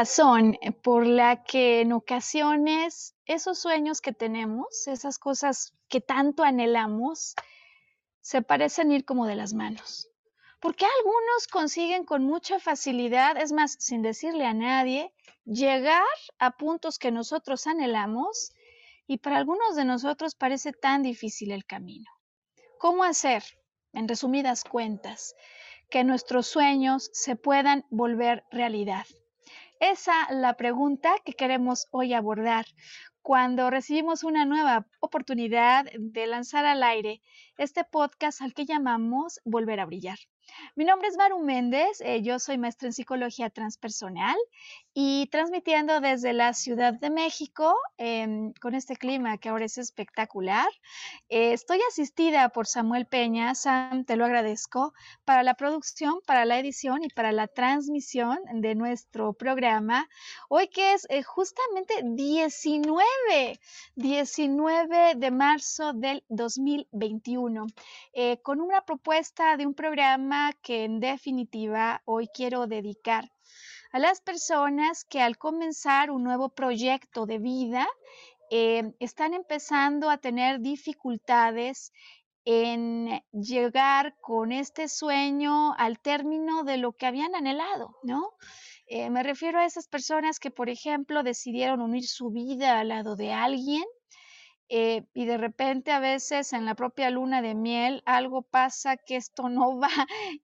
Razón eh, por la que en ocasiones esos sueños que tenemos, esas cosas que tanto anhelamos, se parecen ir como de las manos. Porque algunos consiguen con mucha facilidad, es más, sin decirle a nadie, llegar a puntos que nosotros anhelamos y para algunos de nosotros parece tan difícil el camino. ¿Cómo hacer, en resumidas cuentas, que nuestros sueños se puedan volver realidad? Esa es la pregunta que queremos hoy abordar cuando recibimos una nueva oportunidad de lanzar al aire este podcast al que llamamos Volver a Brillar. Mi nombre es Maru Méndez, eh, yo soy maestra en psicología transpersonal y transmitiendo desde la Ciudad de México em, con este clima que ahora es espectacular. Eh, estoy asistida por Samuel Peña, Sam, te lo agradezco, para la producción, para la edición y para la transmisión de nuestro programa. Hoy que es eh, justamente 19, 19 de marzo del 2021, con una propuesta de un programa que en definitiva hoy quiero dedicar a las personas que al comenzar un nuevo proyecto de vida eh, están empezando a tener dificultades en llegar con este sueño al término de lo que habían anhelado, ¿no? Eh, me refiero a esas personas que, por ejemplo, decidieron unir su vida al lado de alguien eh, y de repente a veces en la propia luna de miel algo pasa que esto no va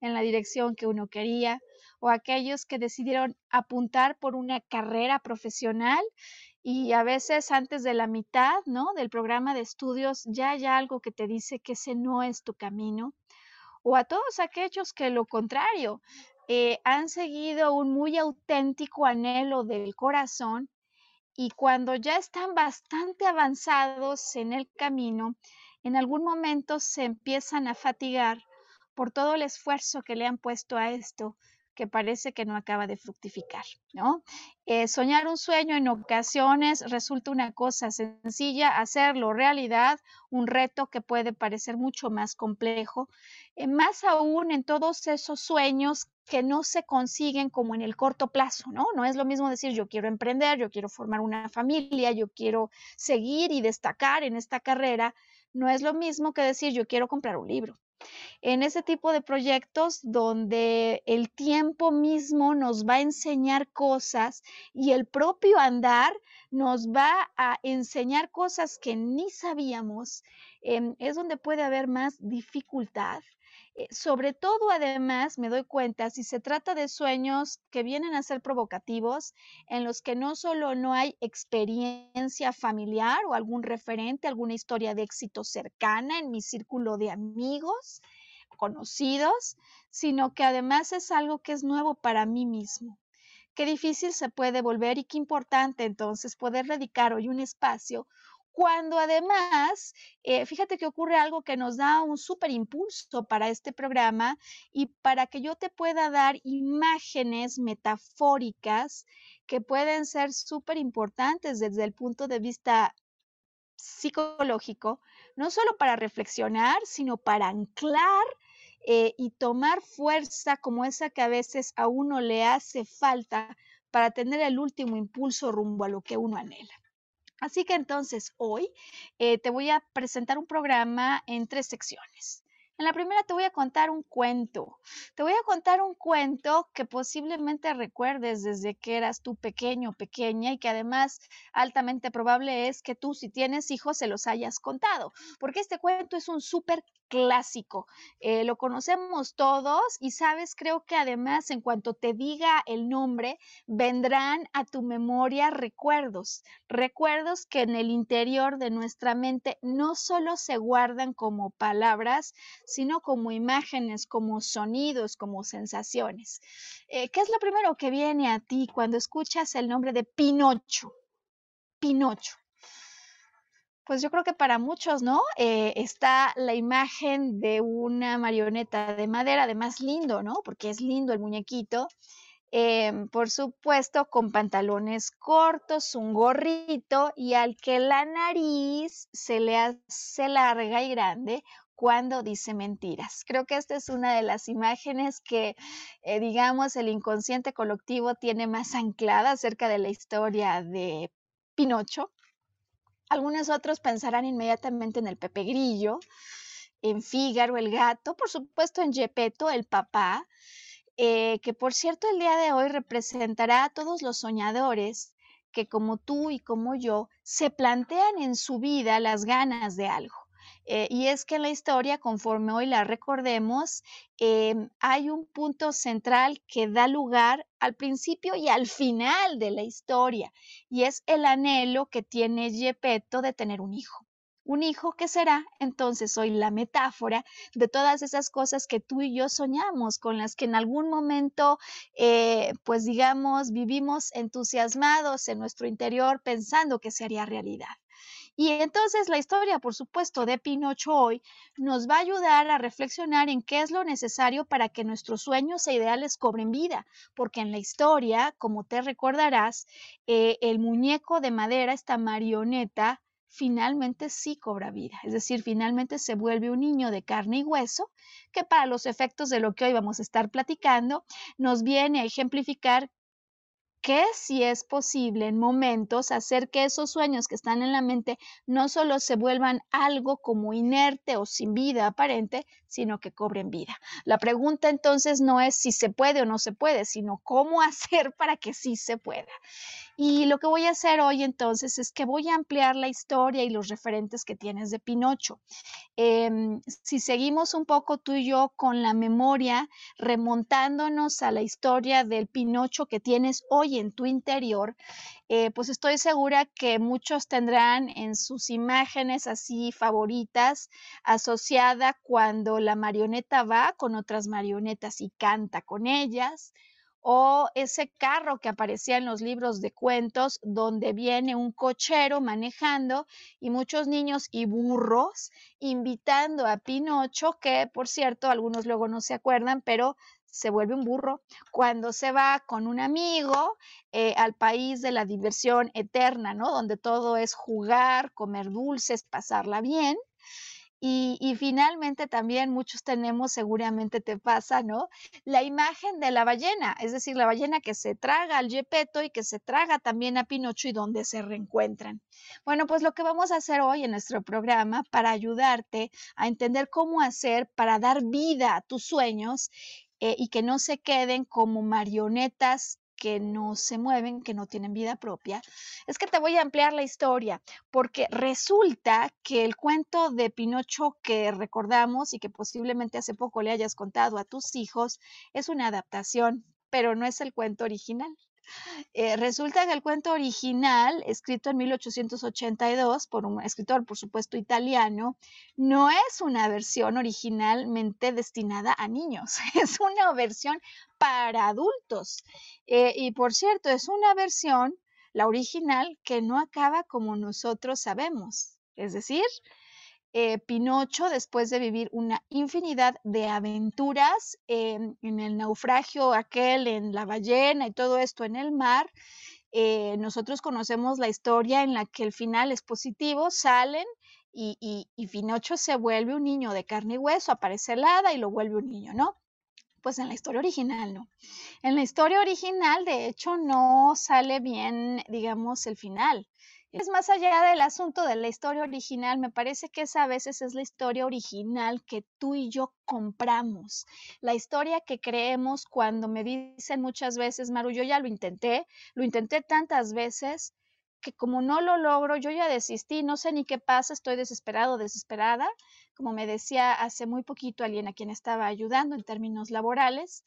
en la dirección que uno quería, o aquellos que decidieron apuntar por una carrera profesional y a veces antes de la mitad ¿no? del programa de estudios ya hay algo que te dice que ese no es tu camino, o a todos aquellos que lo contrario, eh, han seguido un muy auténtico anhelo del corazón y cuando ya están bastante avanzados en el camino, en algún momento se empiezan a fatigar por todo el esfuerzo que le han puesto a esto que parece que no acaba de fructificar, ¿no? Eh, soñar un sueño en ocasiones resulta una cosa sencilla, hacerlo realidad, un reto que puede parecer mucho más complejo, eh, más aún en todos esos sueños que no se consiguen como en el corto plazo, ¿no? No es lo mismo decir yo quiero emprender, yo quiero formar una familia, yo quiero seguir y destacar en esta carrera, no es lo mismo que decir yo quiero comprar un libro. En ese tipo de proyectos donde el tiempo mismo nos va a enseñar cosas y el propio andar nos va a enseñar cosas que ni sabíamos, em, es donde puede haber más dificultad sobre todo, además, me doy cuenta, si se trata de sueños que vienen a ser provocativos, en los que no solo no hay experiencia familiar o algún referente, alguna historia de éxito cercana en mi círculo de amigos, conocidos, sino que además es algo que es nuevo para mí mismo. Qué difícil se puede volver y qué importante entonces poder dedicar hoy un espacio cuando además, eh, fíjate que ocurre algo que nos da un súper impulso para este programa y para que yo te pueda dar imágenes metafóricas que pueden ser súper importantes desde el punto de vista psicológico, no solo para reflexionar, sino para anclar eh, y tomar fuerza como esa que a veces a uno le hace falta para tener el último impulso rumbo a lo que uno anhela. Así que entonces hoy eh, te voy a presentar un programa en tres secciones. En la primera te voy a contar un cuento. Te voy a contar un cuento que posiblemente recuerdes desde que eras tú pequeño o pequeña y que además altamente probable es que tú si tienes hijos se los hayas contado, porque este cuento es un súper clásico. Eh, lo conocemos todos y sabes, creo que además en cuanto te diga el nombre, vendrán a tu memoria recuerdos, recuerdos que en el interior de nuestra mente no solo se guardan como palabras, sino como imágenes, como sonidos, como sensaciones. Eh, ¿Qué es lo primero que viene a ti cuando escuchas el nombre de Pinocho? Pinocho. Pues yo creo que para muchos, ¿no? Eh, está la imagen de una marioneta de madera, además lindo, ¿no? Porque es lindo el muñequito. Em, por supuesto, con pantalones cortos, un gorrito y al que la nariz se le hace larga y grande cuando dice mentiras. Creo que esta es una de las imágenes que, eh, digamos, el inconsciente colectivo tiene más anclada acerca de la historia de Pinocho. Algunos otros pensarán inmediatamente en el Pepe Grillo, en Fígaro, el gato, por supuesto en Gepetto, el papá, eh, que por cierto el día de hoy representará a todos los soñadores que como tú y como yo se plantean en su vida las ganas de algo. Eh, y es que en la historia, conforme hoy la recordemos, em, hay un punto central que da lugar al principio y al final de la historia, y es el anhelo que tiene Gepetto de tener un hijo. Un hijo que será entonces hoy la metáfora de todas esas cosas que tú y yo soñamos, con las que en algún momento, eh, pues digamos, vivimos entusiasmados en nuestro interior pensando que se haría realidad. Y entonces la historia, por supuesto, de Pinocho hoy nos va a ayudar a reflexionar en qué es lo necesario para que nuestros sueños e ideales cobren vida, porque en la historia, como te recordarás, eh, el muñeco de madera, esta marioneta, finalmente sí cobra vida, es decir, finalmente se vuelve un niño de carne y hueso que para los efectos de lo que hoy vamos a estar platicando nos viene a ejemplificar que si es posible en momentos hacer que esos sueños que están en la mente no solo se vuelvan algo como inerte o sin vida aparente, sino que cobren vida. La pregunta entonces no es si se puede o no se puede, sino cómo hacer para que sí se pueda. Y lo que voy a hacer hoy entonces es que voy a ampliar la historia y los referentes que tienes de Pinocho. Em, si seguimos un poco tú y yo con la memoria, remontándonos a la historia del Pinocho que tienes hoy en tu interior, eh, pues estoy segura que muchos tendrán en sus imágenes así favoritas asociada cuando la marioneta va con otras marionetas y canta con ellas o ese carro que aparecía en los libros de cuentos donde viene un cochero manejando y muchos niños y burros invitando a Pinocho, que por cierto algunos luego no se acuerdan, pero se vuelve un burro cuando se va con un amigo eh, al país de la diversión eterna, ¿no? Donde todo es jugar, comer dulces, pasarla bien. Y, finalmente también muchos tenemos, seguramente te pasa, ¿no? La imagen de la ballena, es decir, la ballena que se traga al Gepetto y que se traga también a Pinocho y donde se reencuentran. Bueno, pues lo que vamos a hacer hoy en nuestro programa para ayudarte a entender cómo hacer para dar vida a tus sueños eh, y que no se queden como marionetas que no se mueven, que no tienen vida propia, es que te voy a ampliar la historia, porque resulta que el cuento de Pinocho que recordamos y que posiblemente hace poco le hayas contado a tus hijos es una adaptación, pero no es el cuento original. Eh, resulta que el cuento original, escrito en 1882 por un escritor, por supuesto, italiano, no es una versión originalmente destinada a niños, es una versión para adultos. Eh, y por cierto, es una versión, la original, que no acaba como nosotros sabemos. Es decir, eh, Pinocho, después de vivir una infinidad de aventuras en el naufragio aquel, en la ballena y todo esto en el mar, eh, nosotros conocemos la historia en la que el final es positivo, salen y, y, Pinocho se vuelve un niño de carne y hueso, aparece el hada y lo vuelve un niño, ¿no? Pues en la historia original no. En la historia original, de hecho, no sale bien, digamos, el final. Es más allá del asunto de la historia original, me parece que esa a veces es la historia original que tú y yo compramos, la historia que creemos cuando me dicen muchas veces, Maru, yo ya lo intenté, lo intenté tantas veces que como no lo logro, yo ya desistí, no sé ni qué pasa, estoy desesperado, desesperada, como me decía hace muy poquito alguien a quien estaba ayudando en términos laborales,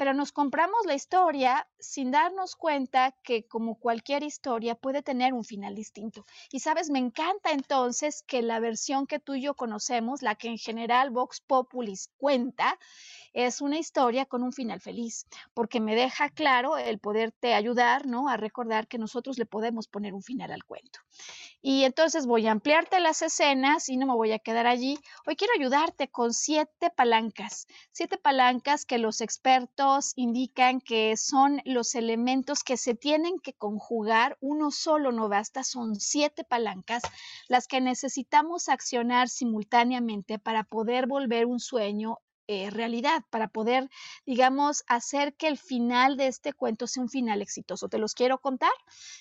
pero nos compramos la historia sin darnos cuenta que como cualquier historia puede tener un final distinto. Y sabes, me encanta entonces que la versión que tú y yo conocemos, la que en general Vox Populis cuenta, es una historia con un final feliz, porque me deja claro el poderte ayudar, ¿no? A recordar que nosotros le podemos poner un final al cuento. Y entonces voy a ampliarte las escenas y no me voy a quedar allí. Hoy quiero ayudarte con siete palancas, siete palancas que los expertos indican que son los elementos que se tienen que conjugar. Uno solo no basta, son siete palancas las que necesitamos accionar simultáneamente para poder volver un sueño eh, realidad, para poder, digamos, hacer que el final de este cuento sea un final exitoso. Te los quiero contar,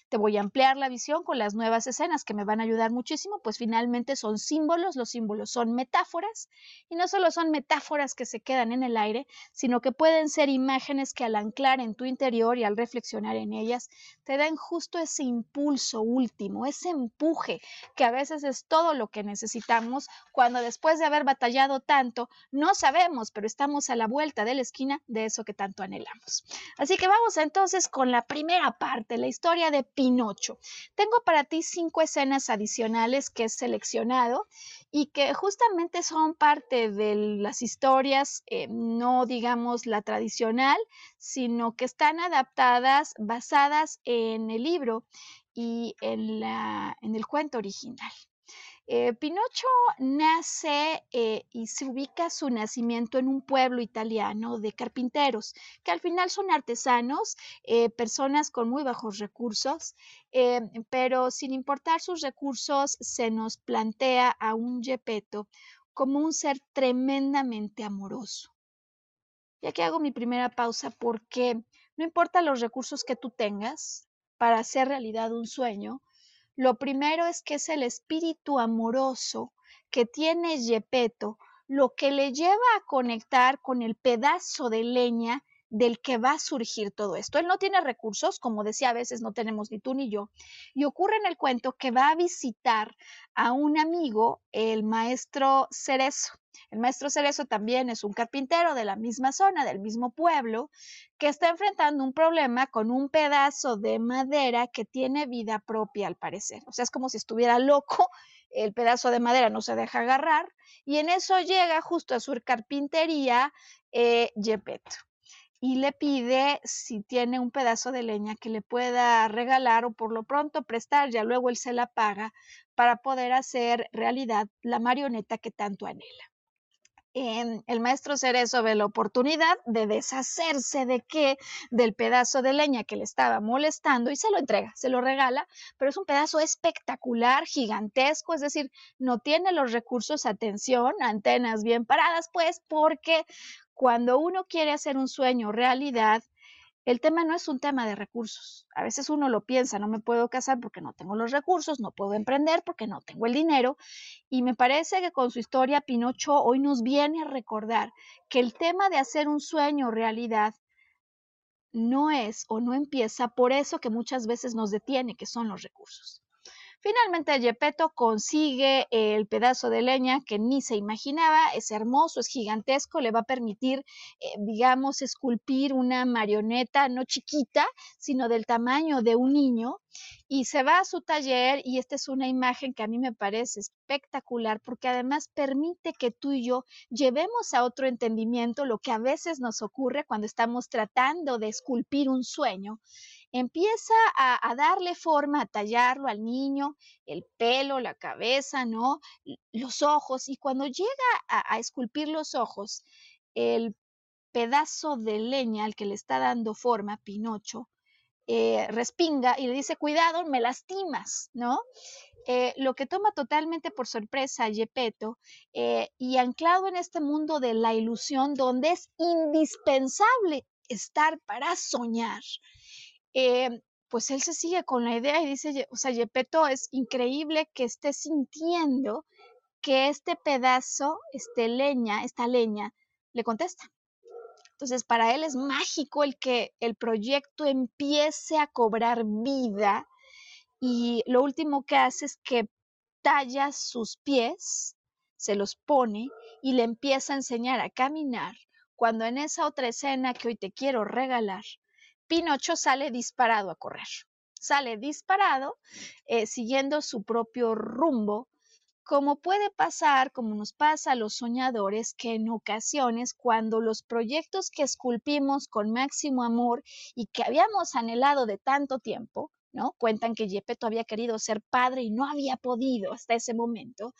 te voy a ampliar la visión con las nuevas escenas que me van a ayudar muchísimo, pues finalmente son símbolos, los símbolos son metáforas y no solo son metáforas que se quedan en el aire, sino que pueden ser imágenes que al anclar en tu interior y al reflexionar en ellas, te dan justo ese impulso último, ese empuje que a veces es todo lo que necesitamos cuando después de haber batallado tanto, no sabemos pero estamos a la vuelta de la esquina de eso que tanto anhelamos. Así que vamos entonces con la primera parte, la historia de Pinocho. Tengo para ti cinco escenas adicionales que he seleccionado y que justamente son parte de las historias, eh, no digamos la tradicional, sino que están adaptadas, basadas en el libro y en, en el cuento original. Eh, Pinocho nace eh, y se ubica su nacimiento en un pueblo italiano de carpinteros, que al final son artesanos, eh, personas con muy bajos recursos, pero sin importar sus recursos, se nos plantea a un Gepetto como un ser tremendamente amoroso. Y aquí hago mi primera pausa porque no importa los recursos que tú tengas para hacer realidad un sueño, lo primero es que es el espíritu amoroso que tiene Yepeto, lo que le lleva a conectar con el pedazo de leña del que va a surgir todo esto. Él no tiene recursos, como decía, a veces no tenemos ni tú ni yo. Y ocurre en el cuento que va a visitar a un amigo, el maestro Cerezo. El maestro Cerezo también es un carpintero de la misma zona, del mismo pueblo, que está enfrentando un problema con un pedazo de madera que tiene vida propia al parecer. O sea, es como si estuviera loco, el pedazo de madera no se deja agarrar y en eso llega justo a su carpintería eh, y le pide si tiene un pedazo de leña que le pueda regalar o por lo pronto prestar, ya luego él se la paga para poder hacer realidad la marioneta que tanto anhela. El maestro Cerezo ve la oportunidad de deshacerse de qué, del pedazo de leña que le estaba molestando y se lo entrega, se lo regala, pero es un pedazo espectacular, gigantesco, es decir, no tiene los recursos, atención, antenas bien paradas, pues, porque cuando uno quiere hacer un sueño realidad, el tema no es un tema de recursos. A veces uno lo piensa, no me puedo casar porque no tengo los recursos, no puedo emprender porque no tengo el dinero. Y me parece que con su historia Pinocho hoy nos viene a recordar que el tema de hacer un sueño realidad no es o no empieza por eso que muchas veces nos detiene, que son los recursos. Finalmente, Gepetto consigue el pedazo de leña que ni se imaginaba, es hermoso, es gigantesco, le va a permitir, eh, digamos, esculpir una marioneta no chiquita, sino del tamaño de un niño, y se va a su taller y esta es una imagen que a mí me parece espectacular porque además permite que tú y yo llevemos a otro entendimiento lo que a veces nos ocurre cuando estamos tratando de esculpir un sueño empieza a, darle forma, a tallarlo al niño, el pelo, la cabeza, ¿no? Los ojos. Y cuando llega a, esculpir los ojos, el pedazo de leña al que le está dando forma, Pinocho, eh, respinga y le dice, cuidado, me lastimas, ¿no? eh, lo que toma totalmente por sorpresa a eh, y anclado en este mundo de la ilusión donde es indispensable estar para soñar, eh, pues él se sigue con la idea y dice, o sea, Gepetto es increíble que esté sintiendo que este pedazo, este leña, esta leña, le contesta. Entonces, para él es mágico el que el proyecto empiece a cobrar vida y lo último que hace es que talla sus pies, se los pone y le empieza a enseñar a caminar, cuando en esa otra escena que hoy te quiero regalar, Pinocho sale disparado a correr. Sale disparado, eh, siguiendo su propio rumbo, como puede pasar, como nos pasa a los soñadores, que en ocasiones cuando los proyectos que esculpimos con máximo amor y que habíamos anhelado de tanto tiempo, ¿no? Cuentan que Gepetto había querido ser padre y no había podido hasta ese momento,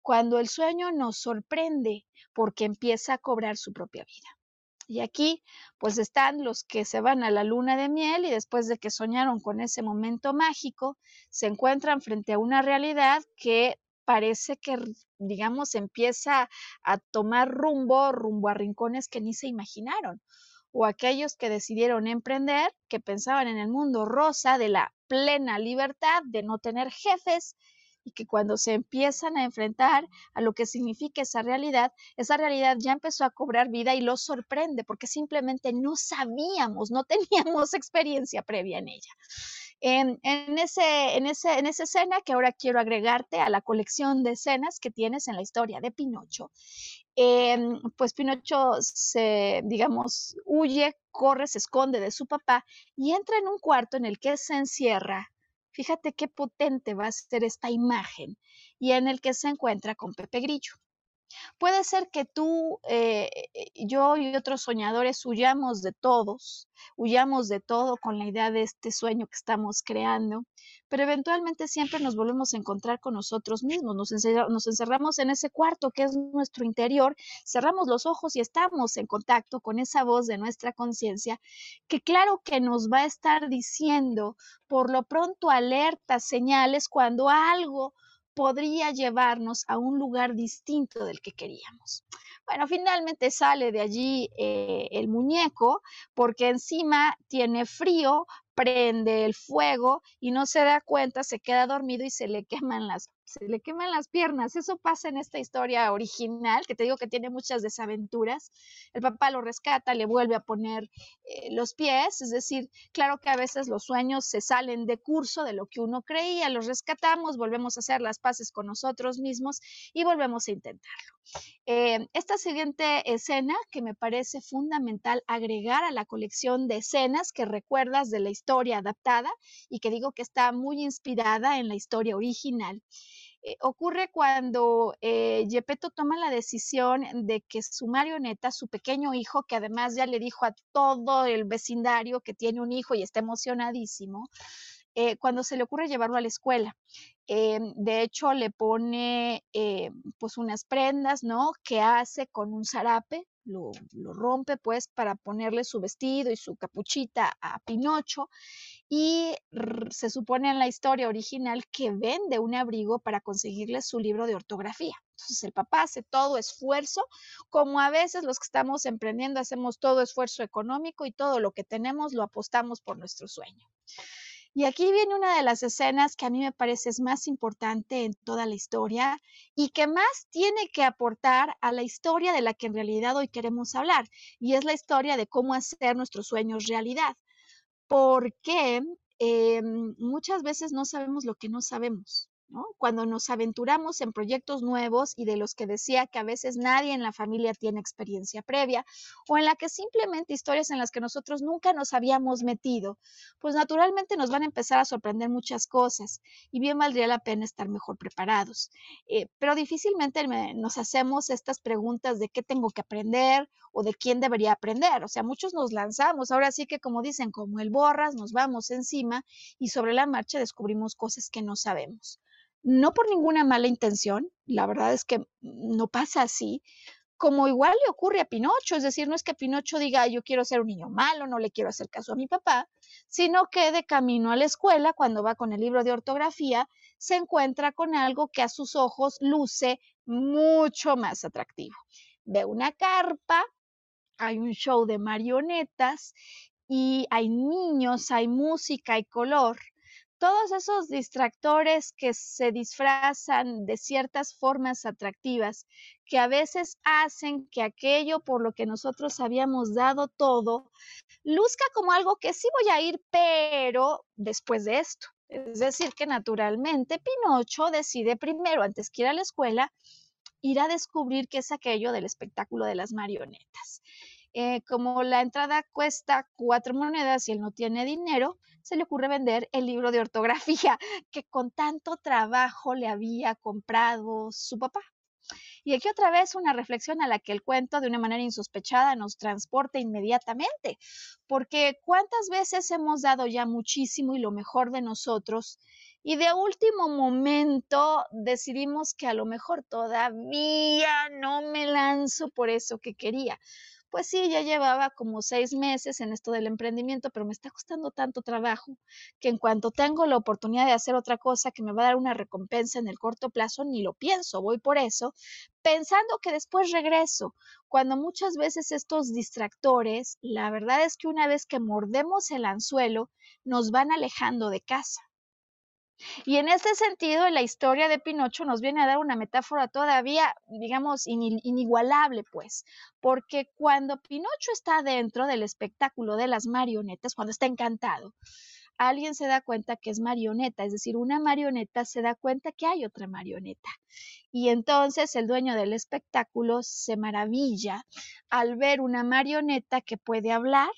cuando el sueño nos sorprende porque empieza a cobrar su propia vida. Y aquí, pues están los que se van a la luna de miel y después de que soñaron con ese momento mágico, se encuentran frente a una realidad que parece que, digamos, empieza a tomar rumbo, rumbo a rincones que ni se imaginaron. O aquellos que decidieron emprender, que pensaban en el mundo rosa de la plena libertad, de no tener jefes, y que cuando se empiezan a enfrentar a lo que significa esa realidad, esa realidad ya empezó a cobrar vida y los sorprende porque simplemente no sabíamos, no teníamos experiencia previa en ella. En, ese, en, ese, en esa escena que ahora quiero agregarte a la colección de escenas que tienes en la historia de Pinocho, em, pues Pinocho se, digamos, huye, corre, se esconde de su papá y entra en un cuarto en el que se encierra. Fíjate qué potente va a ser esta imagen y en el que se encuentra con Pepe Grillo. Puede ser que tú, eh, eh, yo y otros soñadores huyamos de todos, huyamos de todo con la idea de este sueño que estamos creando, pero eventualmente siempre nos volvemos a encontrar con nosotros mismos, nos, nos encerramos en ese cuarto que es nuestro interior, cerramos los ojos y estamos en contacto con esa voz de nuestra conciencia que claro que nos va a estar diciendo por lo pronto alertas, señales cuando algo podría llevarnos a un lugar distinto del que queríamos. Bueno, finalmente sale de allí eh, el muñeco porque encima tiene frío, prende el fuego y no se da cuenta, se queda dormido y se le queman las se le queman las piernas. Eso pasa en esta historia original, que te digo que tiene muchas desaventuras. El papá lo rescata, le vuelve a poner eh, los pies, es decir, claro que a veces los sueños se salen de curso de lo que uno creía, los rescatamos, volvemos a hacer las paces con nosotros mismos y volvemos a intentarlo. Eh, esta siguiente escena que me parece fundamental agregar a la colección de escenas que recuerdas de la historia adaptada y que digo que está muy inspirada en la historia original. Eh, ocurre cuando eh, Gepetto toma la decisión de que su marioneta, su pequeño hijo, que además ya le dijo a todo el vecindario que tiene un hijo y está emocionadísimo, eh, cuando se le ocurre llevarlo a la escuela. Eh, de hecho, le pone eh, pues unas prendas, ¿no? Que hace con un zarape, lo, lo, rompe pues para ponerle su vestido y su capuchita a Pinocho y se supone en la historia original que vende un abrigo para conseguirle su libro de ortografía. Entonces el papá hace todo esfuerzo, como a veces los que estamos emprendiendo hacemos todo esfuerzo económico y todo lo que tenemos lo apostamos por nuestro sueño. Y aquí viene una de las escenas que a mí me parece es más importante en toda la historia y que más tiene que aportar a la historia de la que en realidad hoy queremos hablar, y es la historia de cómo hacer nuestros sueños realidad. Porque eh, muchas veces no sabemos lo que no sabemos. Cuando nos aventuramos en proyectos nuevos y de los que decía que a veces nadie en la familia tiene experiencia previa, o en la que simplemente historias en las que nosotros nunca nos habíamos metido, pues naturalmente nos van a empezar a sorprender muchas cosas y bien valdría la pena estar mejor preparados. Eh, pero difícilmente nos hacemos estas preguntas de qué tengo que aprender o de quién debería aprender. O sea, muchos nos lanzamos, ahora sí que como dicen, como el borras, nos vamos encima y sobre la marcha descubrimos cosas que no sabemos no por ninguna mala intención, la verdad es que no pasa así, como igual le ocurre a Pinocho, es decir, no es que Pinocho diga yo quiero ser un niño malo, no le quiero hacer caso a mi papá, sino que de camino a la escuela, cuando va con el libro de ortografía, se encuentra con algo que a sus ojos luce mucho más atractivo. Ve una carpa, hay un show de marionetas y hay niños, hay música, hay color todos esos distractores que se disfrazan de ciertas formas atractivas, que a veces hacen que aquello por lo que nosotros habíamos dado todo, luzca como algo que sí voy a ir, pero después de esto. Es decir, que naturalmente Pinocho decide primero, antes que ir a la escuela, ir a descubrir qué es aquello del espectáculo de las marionetas. Eh, como la entrada cuesta cuatro monedas y él no tiene dinero, se le ocurre vender el libro de ortografía que con tanto trabajo le había comprado su papá. Y aquí otra vez una reflexión a la que el cuento de una manera insospechada nos transporta inmediatamente, porque cuántas veces hemos dado ya muchísimo y lo mejor de nosotros y de último momento decidimos que a lo mejor todavía no me lanzo por eso que quería pues sí, ya llevaba como seis meses en esto del emprendimiento, pero me está costando tanto trabajo que en cuanto tengo la oportunidad de hacer otra cosa que me va a dar una recompensa en el corto plazo, ni lo pienso, voy por eso, pensando que después regreso, cuando muchas veces estos distractores, la verdad es que una vez que mordemos el anzuelo, nos van alejando de casa. Y en este sentido, la historia de Pinocho nos viene a dar una metáfora todavía, digamos, inigualable, pues, porque cuando Pinocho está dentro del espectáculo de las marionetas, cuando está encantado, alguien se da cuenta que es marioneta, es decir, una marioneta se da cuenta que hay otra marioneta. Y entonces el dueño del espectáculo se maravilla al ver una marioneta que puede hablar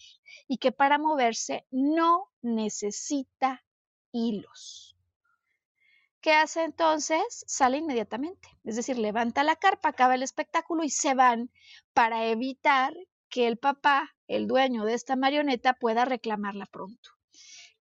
y que para moverse no necesita hilos. ¿Qué hace entonces? Sale inmediatamente. Es decir, levanta la carpa, acaba el espectáculo y se van para evitar que el papá, el dueño de esta marioneta, pueda reclamarla pronto.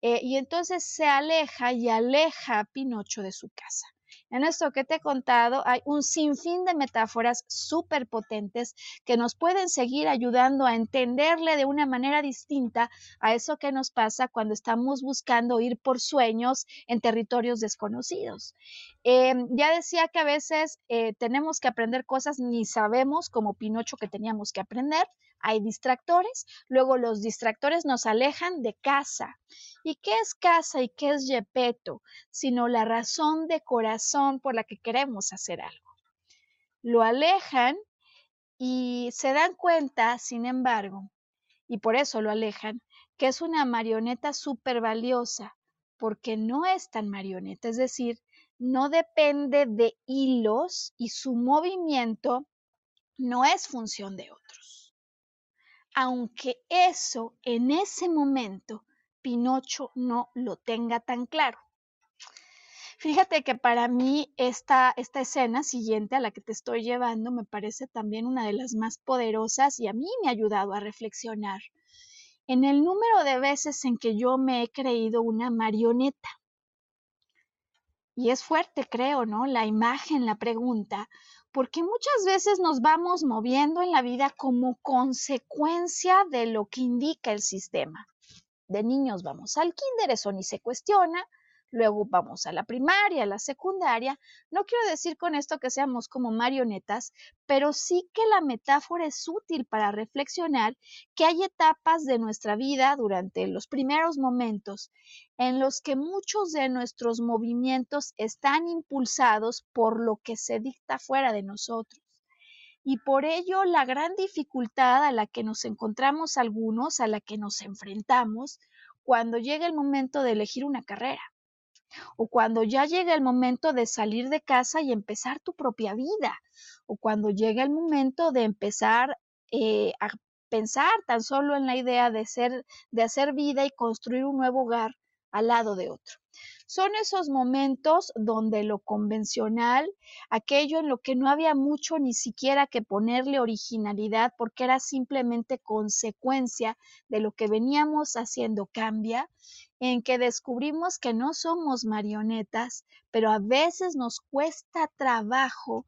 Eh, y entonces se aleja y aleja a Pinocho de su casa. En esto que te he contado hay un sinfín de metáforas súper potentes que nos pueden seguir ayudando a entenderle de una manera distinta a eso que nos pasa cuando estamos buscando ir por sueños en territorios desconocidos. Em, ya decía que a veces eh, tenemos que aprender cosas ni sabemos como Pinocho que teníamos que aprender hay distractores, luego los distractores nos alejan de casa. ¿Y qué es casa y qué es yepeto? Sino la razón de corazón por la que queremos hacer algo. Lo alejan y se dan cuenta, sin embargo, y por eso lo alejan, que es una marioneta súper valiosa, porque no es tan marioneta, es decir, no depende de hilos y su movimiento no es función de otros aunque eso en ese momento Pinocho no lo tenga tan claro. Fíjate que para mí esta, esta escena siguiente a la que te estoy llevando me parece también una de las más poderosas y a mí me ha ayudado a reflexionar en el número de veces en que yo me he creído una marioneta. Y es fuerte, creo, ¿no? La imagen, la pregunta, porque muchas veces nos vamos moviendo en la vida como consecuencia de lo que indica el sistema. De niños vamos al kinder, eso ni se cuestiona, luego vamos a la primaria, a la secundaria. No quiero decir con esto que seamos como marionetas, pero sí que la metáfora es útil para reflexionar que hay etapas de nuestra vida durante los primeros momentos en los que muchos de nuestros movimientos están impulsados por lo que se dicta fuera de nosotros. Y por ello la gran dificultad a la que nos encontramos algunos, a la que nos enfrentamos, cuando llega el momento de elegir una carrera o cuando ya llega el momento de salir de casa y empezar tu propia vida, o cuando llega el momento de empezar eh, a pensar tan solo en la idea de, ser, de hacer vida y construir un nuevo hogar al lado de otro. Son esos momentos donde lo convencional, aquello en lo que no había mucho ni siquiera que ponerle originalidad porque era simplemente consecuencia de lo que veníamos haciendo, cambia en que descubrimos que no somos marionetas, pero a veces nos cuesta trabajo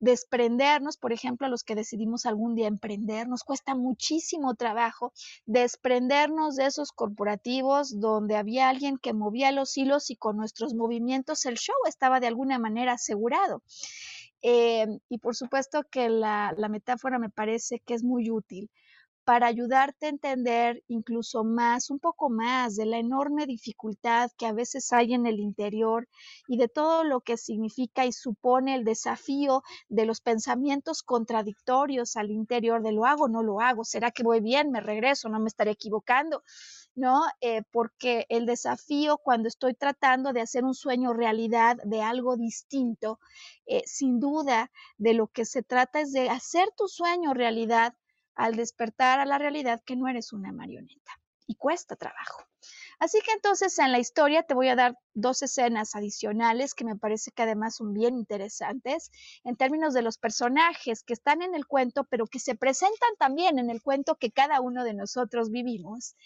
desprendernos, por ejemplo, a los que decidimos algún día emprender, nos cuesta muchísimo trabajo desprendernos de esos corporativos donde había alguien que movía los hilos y con nuestros movimientos el show estaba de alguna manera asegurado. Eh, y por supuesto que la, la metáfora me parece que es muy útil para ayudarte a entender incluso más, un poco más de la enorme dificultad que a veces hay en el interior y de todo lo que significa y supone el desafío de los pensamientos contradictorios al interior de lo hago, no lo hago, será que voy bien, me regreso, no me estaré equivocando. ¿no? Eh, porque el desafío cuando estoy tratando de hacer un sueño realidad de algo distinto, eh, sin duda de lo que se trata es de hacer tu sueño realidad al despertar a la realidad que no eres una marioneta y cuesta trabajo. Así que entonces en la historia te voy a dar dos escenas adicionales que me parece que además son bien interesantes en términos de los personajes que están en el cuento, pero que se presentan también en el cuento que cada uno de nosotros vivimos.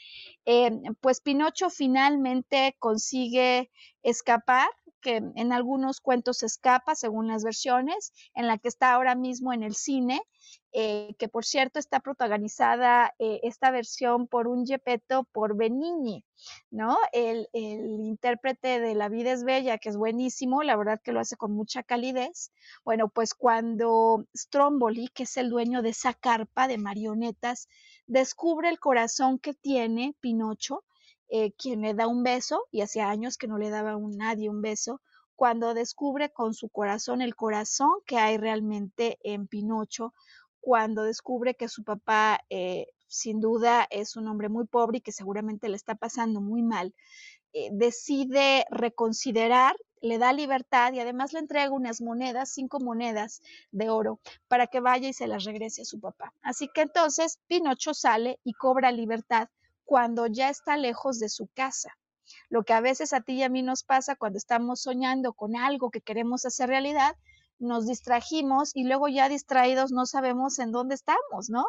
Eh, pues Pinocho finalmente consigue escapar que en algunos cuentos escapa según las versiones, en la que está ahora mismo en el cine, eh, que por cierto está protagonizada eh, esta versión por un Gepetto por Benigni, ¿no? El, el, intérprete de La vida es bella, que es buenísimo, la verdad que lo hace con mucha calidez. Bueno, pues cuando Stromboli, que es el dueño de esa carpa de marionetas, descubre el corazón que tiene Pinocho, eh, quien le da un beso, y hacía años que no le daba a nadie un beso, cuando descubre con su corazón el corazón que hay realmente en Pinocho, cuando descubre que su papá eh, sin duda es un hombre muy pobre y que seguramente le está pasando muy mal, eh, decide reconsiderar, le da libertad y además le entrega unas monedas, cinco monedas de oro, para que vaya y se las regrese a su papá. Así que entonces Pinocho sale y cobra libertad cuando ya está lejos de su casa. Lo que a veces a ti y a mí nos pasa cuando estamos soñando con algo que queremos hacer realidad, nos distrajimos y luego ya distraídos no sabemos en dónde estamos, ¿no?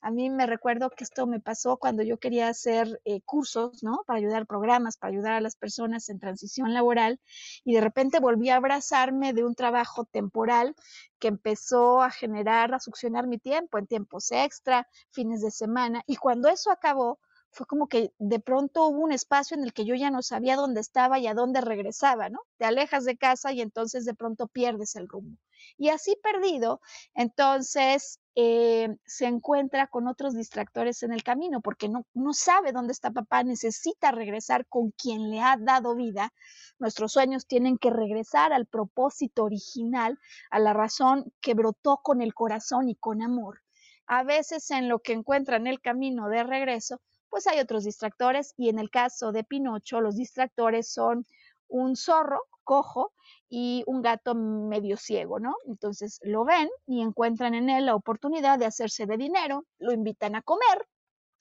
A mí me recuerdo que esto me pasó cuando yo quería hacer eh, cursos, ¿no? Para ayudar programas, para ayudar a las personas en transición laboral y de repente volví a abrazarme de un trabajo temporal que empezó a generar, a succionar mi tiempo en tiempos extra, fines de semana y cuando eso acabó, fue como que de pronto hubo un espacio en el que yo ya no sabía dónde estaba y a dónde regresaba, ¿no? Te alejas de casa y entonces de pronto pierdes el rumbo. Y así perdido, entonces eh, se encuentra con otros distractores en el camino porque no, no sabe dónde está papá, necesita regresar con quien le ha dado vida. Nuestros sueños tienen que regresar al propósito original, a la razón que brotó con el corazón y con amor. A veces en lo que encuentran el camino de regreso, pues hay otros distractores y en el caso de Pinocho los distractores son un zorro cojo y un gato medio ciego, ¿no? Entonces lo ven y encuentran en él la oportunidad de hacerse de dinero, lo invitan a comer.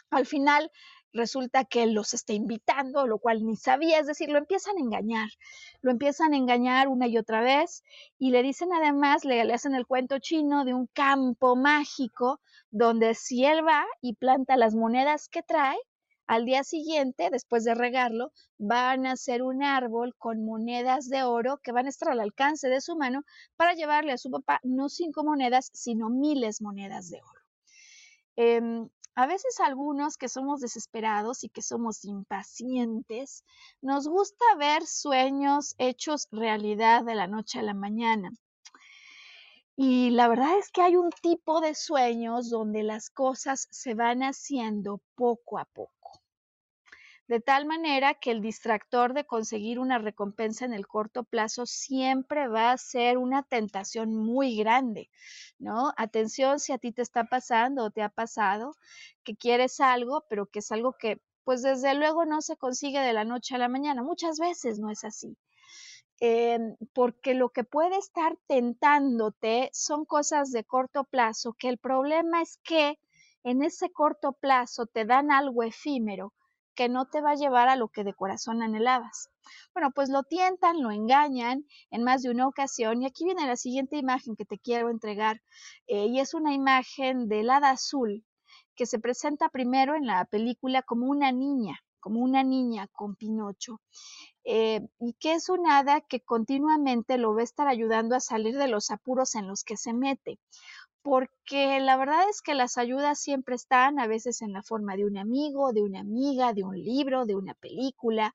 Al final resulta que los está invitando, lo cual ni sabía, es decir, lo empiezan a engañar, lo empiezan a engañar una y otra vez y le dicen además, le, le hacen el cuento chino de un campo mágico donde si él va y planta las monedas que trae, al día siguiente, después de regarlo, van a hacer un árbol con monedas de oro que van a estar al alcance de su mano para llevarle a su papá no cinco monedas, sino miles monedas de oro. Em, a veces algunos que somos desesperados y que somos impacientes, nos gusta ver sueños hechos realidad de la noche a la mañana. Y la verdad es que hay un tipo de sueños donde las cosas se van haciendo poco a poco de tal manera que el distractor de conseguir una recompensa en el corto plazo siempre va a ser una tentación muy grande, ¿no? Atención si a ti te está pasando o te ha pasado que quieres algo, pero que es algo que pues desde luego no se consigue de la noche a la mañana. Muchas veces no es así. Em, porque lo que puede estar tentándote son cosas de corto plazo, que el problema es que en ese corto plazo te dan algo efímero que no te va a llevar a lo que de corazón anhelabas. Bueno, pues lo tientan, lo engañan en más de una ocasión y aquí viene la siguiente imagen que te quiero entregar eh, y es una imagen del hada azul que se presenta primero en la película como una niña, como una niña con Pinocho. eh, y que es un hada que continuamente lo va a estar ayudando a salir de los apuros en los que se mete porque la verdad es que las ayudas siempre están, a veces en la forma de un amigo, de una amiga, de un libro, de una película,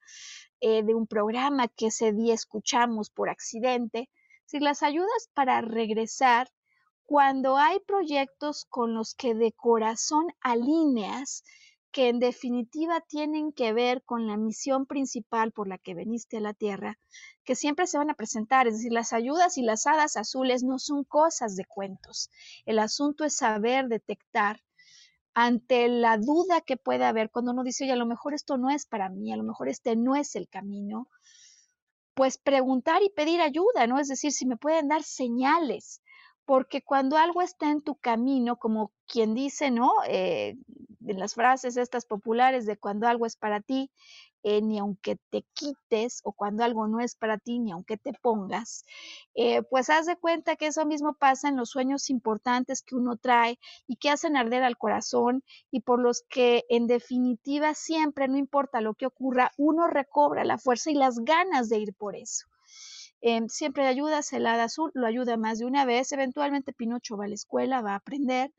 eh, de un programa que ese día escuchamos por accidente. Si las ayudas para regresar, cuando hay proyectos con los que de corazón alineas, que en definitiva tienen que ver con la misión principal por la que veniste a la Tierra, que siempre se van a presentar. Es decir, las ayudas y las hadas azules no son cosas de cuentos. El asunto es saber detectar ante la duda que puede haber cuando uno dice, oye, a lo mejor esto no es para mí, a lo mejor este no es el camino, pues preguntar y pedir ayuda, ¿no? Es decir, si me pueden dar señales, porque cuando algo está en tu camino, como quien dice, ¿no? Eh, en las frases estas populares de cuando algo es para ti, eh, ni aunque te quites o cuando algo no es para ti, ni aunque te pongas, eh, pues haz de cuenta que eso mismo pasa en los sueños importantes que uno trae y que hacen arder al corazón y por los que en definitiva siempre, no importa lo que ocurra, uno recobra la fuerza y las ganas de ir por eso. Em, siempre ayuda, celada azul, lo ayuda más de una vez, eventualmente Pinocho va a la escuela, va a aprender,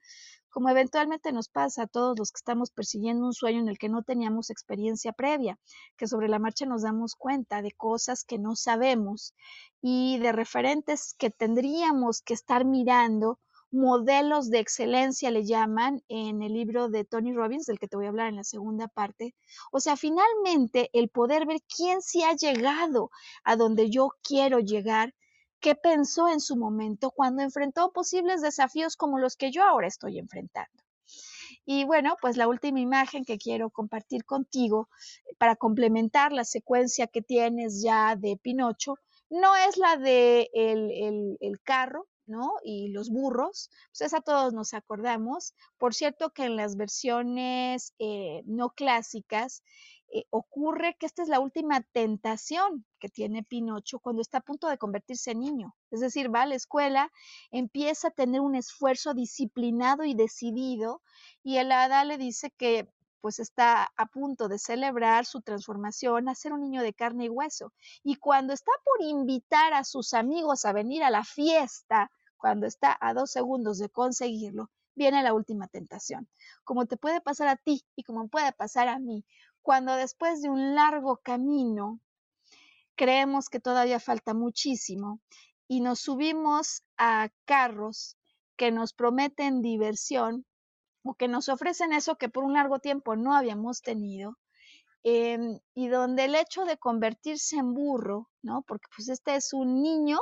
como eventualmente nos pasa a todos los que estamos persiguiendo un sueño en el que no teníamos experiencia previa, que sobre la marcha nos damos cuenta de cosas que no sabemos y de referentes que tendríamos que estar mirando modelos de excelencia le llaman en el libro de Tony Robbins, del que te voy a hablar en la segunda parte. O sea, finalmente el poder ver quién sí ha llegado a donde yo quiero llegar qué pensó en su momento cuando enfrentó posibles desafíos como los que yo ahora estoy enfrentando. Y bueno, pues la última imagen que quiero compartir contigo para complementar la secuencia que tienes ya de Pinocho, no es la de el, el carro, Y los burros, pues esa todos nos acordamos. Por cierto que en las versiones eh, no clásicas eh, ocurre que esta es la última tentación que tiene Pinocho cuando está a punto de convertirse en niño. Es decir, va a la escuela, empieza a tener un esfuerzo disciplinado y decidido y el hada le dice que pues está a punto de celebrar su transformación a ser un niño de carne y hueso. Y cuando está por invitar a sus amigos a venir a la fiesta, cuando está a dos segundos de conseguirlo, viene la última tentación, como te puede pasar a ti y como puede pasar a mí, cuando después de un largo camino creemos que todavía falta muchísimo y nos subimos a carros que nos prometen diversión o que nos ofrecen eso que por un largo tiempo no habíamos tenido, em, y donde el hecho de convertirse en burro, ¿no? Porque pues este es un niño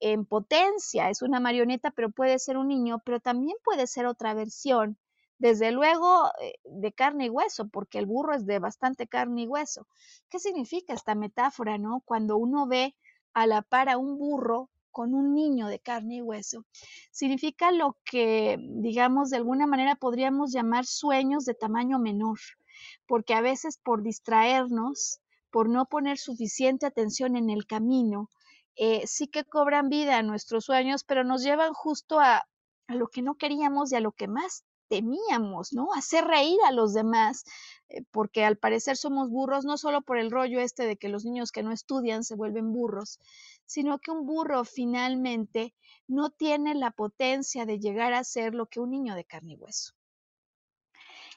en potencia, es una marioneta, pero puede ser un niño, pero también puede ser otra versión, desde luego eh, de carne y hueso, porque el burro es de bastante carne y hueso. ¿Qué significa esta metáfora, no? Cuando uno ve a la par a un burro con un niño de carne y hueso, significa lo que, digamos, de alguna manera podríamos llamar sueños de tamaño menor, porque a veces por distraernos, por no poner suficiente atención en el camino, eh, sí que cobran vida a nuestros sueños, pero nos llevan justo a, lo que no queríamos y a lo que más temíamos, ¿no? Hacer reír a los demás, eh, porque al parecer somos burros no solo por el rollo este de que los niños que no estudian se vuelven burros, sino que un burro finalmente no tiene la potencia de llegar a ser lo que un niño de carne y hueso.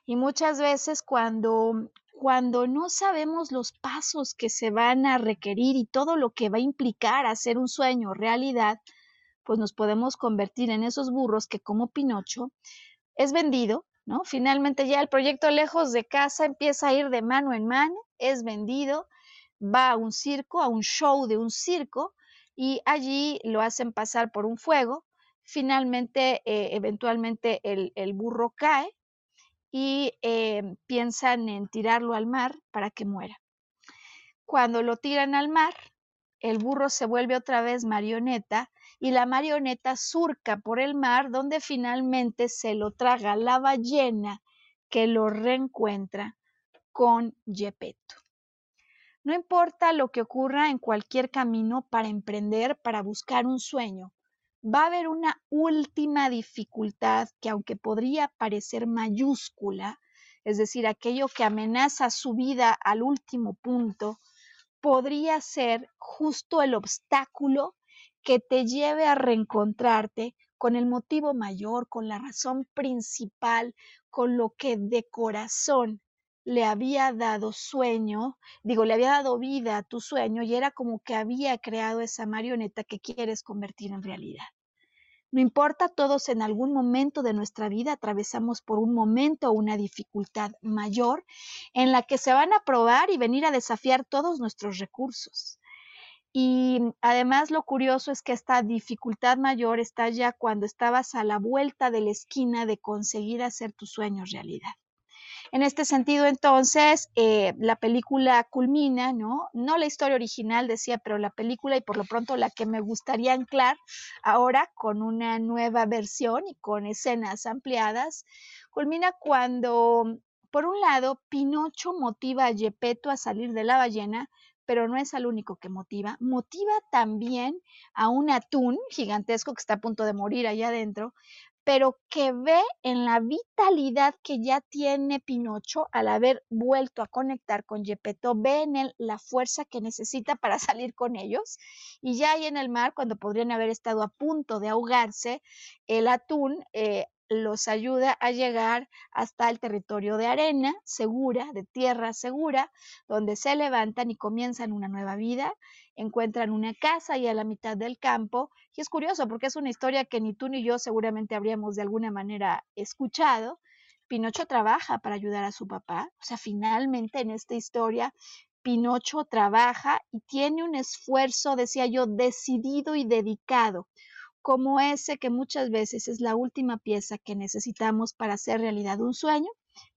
Y muchas veces cuando cuando no sabemos los pasos que se van a requerir y todo lo que va a implicar hacer un sueño realidad, pues nos podemos convertir en esos burros que como Pinocho es vendido, ¿no? Finalmente ya el proyecto lejos de casa empieza a ir de mano en mano, es vendido, va a un circo, a un show de un circo y allí lo hacen pasar por un fuego, finalmente, eh, eventualmente el, el burro cae y em, piensan en tirarlo al mar para que muera. Cuando lo tiran al mar, el burro se vuelve otra vez marioneta y la marioneta surca por el mar donde finalmente se lo traga la ballena que lo reencuentra con Gepetto. No importa lo que ocurra en cualquier camino para emprender, para buscar un sueño, va a haber una última dificultad que aunque podría parecer mayúscula, es decir, aquello que amenaza su vida al último punto, podría ser justo el obstáculo que te lleve a reencontrarte con el motivo mayor, con la razón principal, con lo que de corazón le había dado sueño, digo, le había dado vida a tu sueño y era como que había creado esa marioneta que quieres convertir en realidad. No importa, todos en algún momento de nuestra vida atravesamos por un momento o una dificultad mayor en la que se van a probar y venir a desafiar todos nuestros recursos. Y además lo curioso es que esta dificultad mayor está ya cuando estabas a la vuelta de la esquina de conseguir hacer tus sueños realidad. En este sentido, entonces, eh, la película culmina, ¿no? No la historia original, decía, pero la película y por lo pronto la que me gustaría anclar ahora con una nueva versión y con escenas ampliadas, culmina cuando, por un lado, Pinocho motiva a Gepetto a salir de la ballena, pero no es al único que motiva. Motiva también a un atún gigantesco que está a punto de morir allá adentro pero que ve en la vitalidad que ya tiene Pinocho al haber vuelto a conectar con Gepetto, ve en él la fuerza que necesita para salir con ellos. Y ya ahí en el mar, cuando podrían haber estado a punto de ahogarse, el atún eh, los ayuda a llegar hasta el territorio de arena segura, de tierra segura, donde se levantan y comienzan una nueva vida, encuentran una casa y a la mitad del campo. Y es curioso porque es una historia que ni tú ni yo seguramente habríamos de alguna manera escuchado. Pinocho trabaja para ayudar a su papá. O sea, finalmente en esta historia Pinocho trabaja y tiene un esfuerzo, decía yo, decidido y dedicado como ese que muchas veces es la última pieza que necesitamos para hacer realidad un sueño,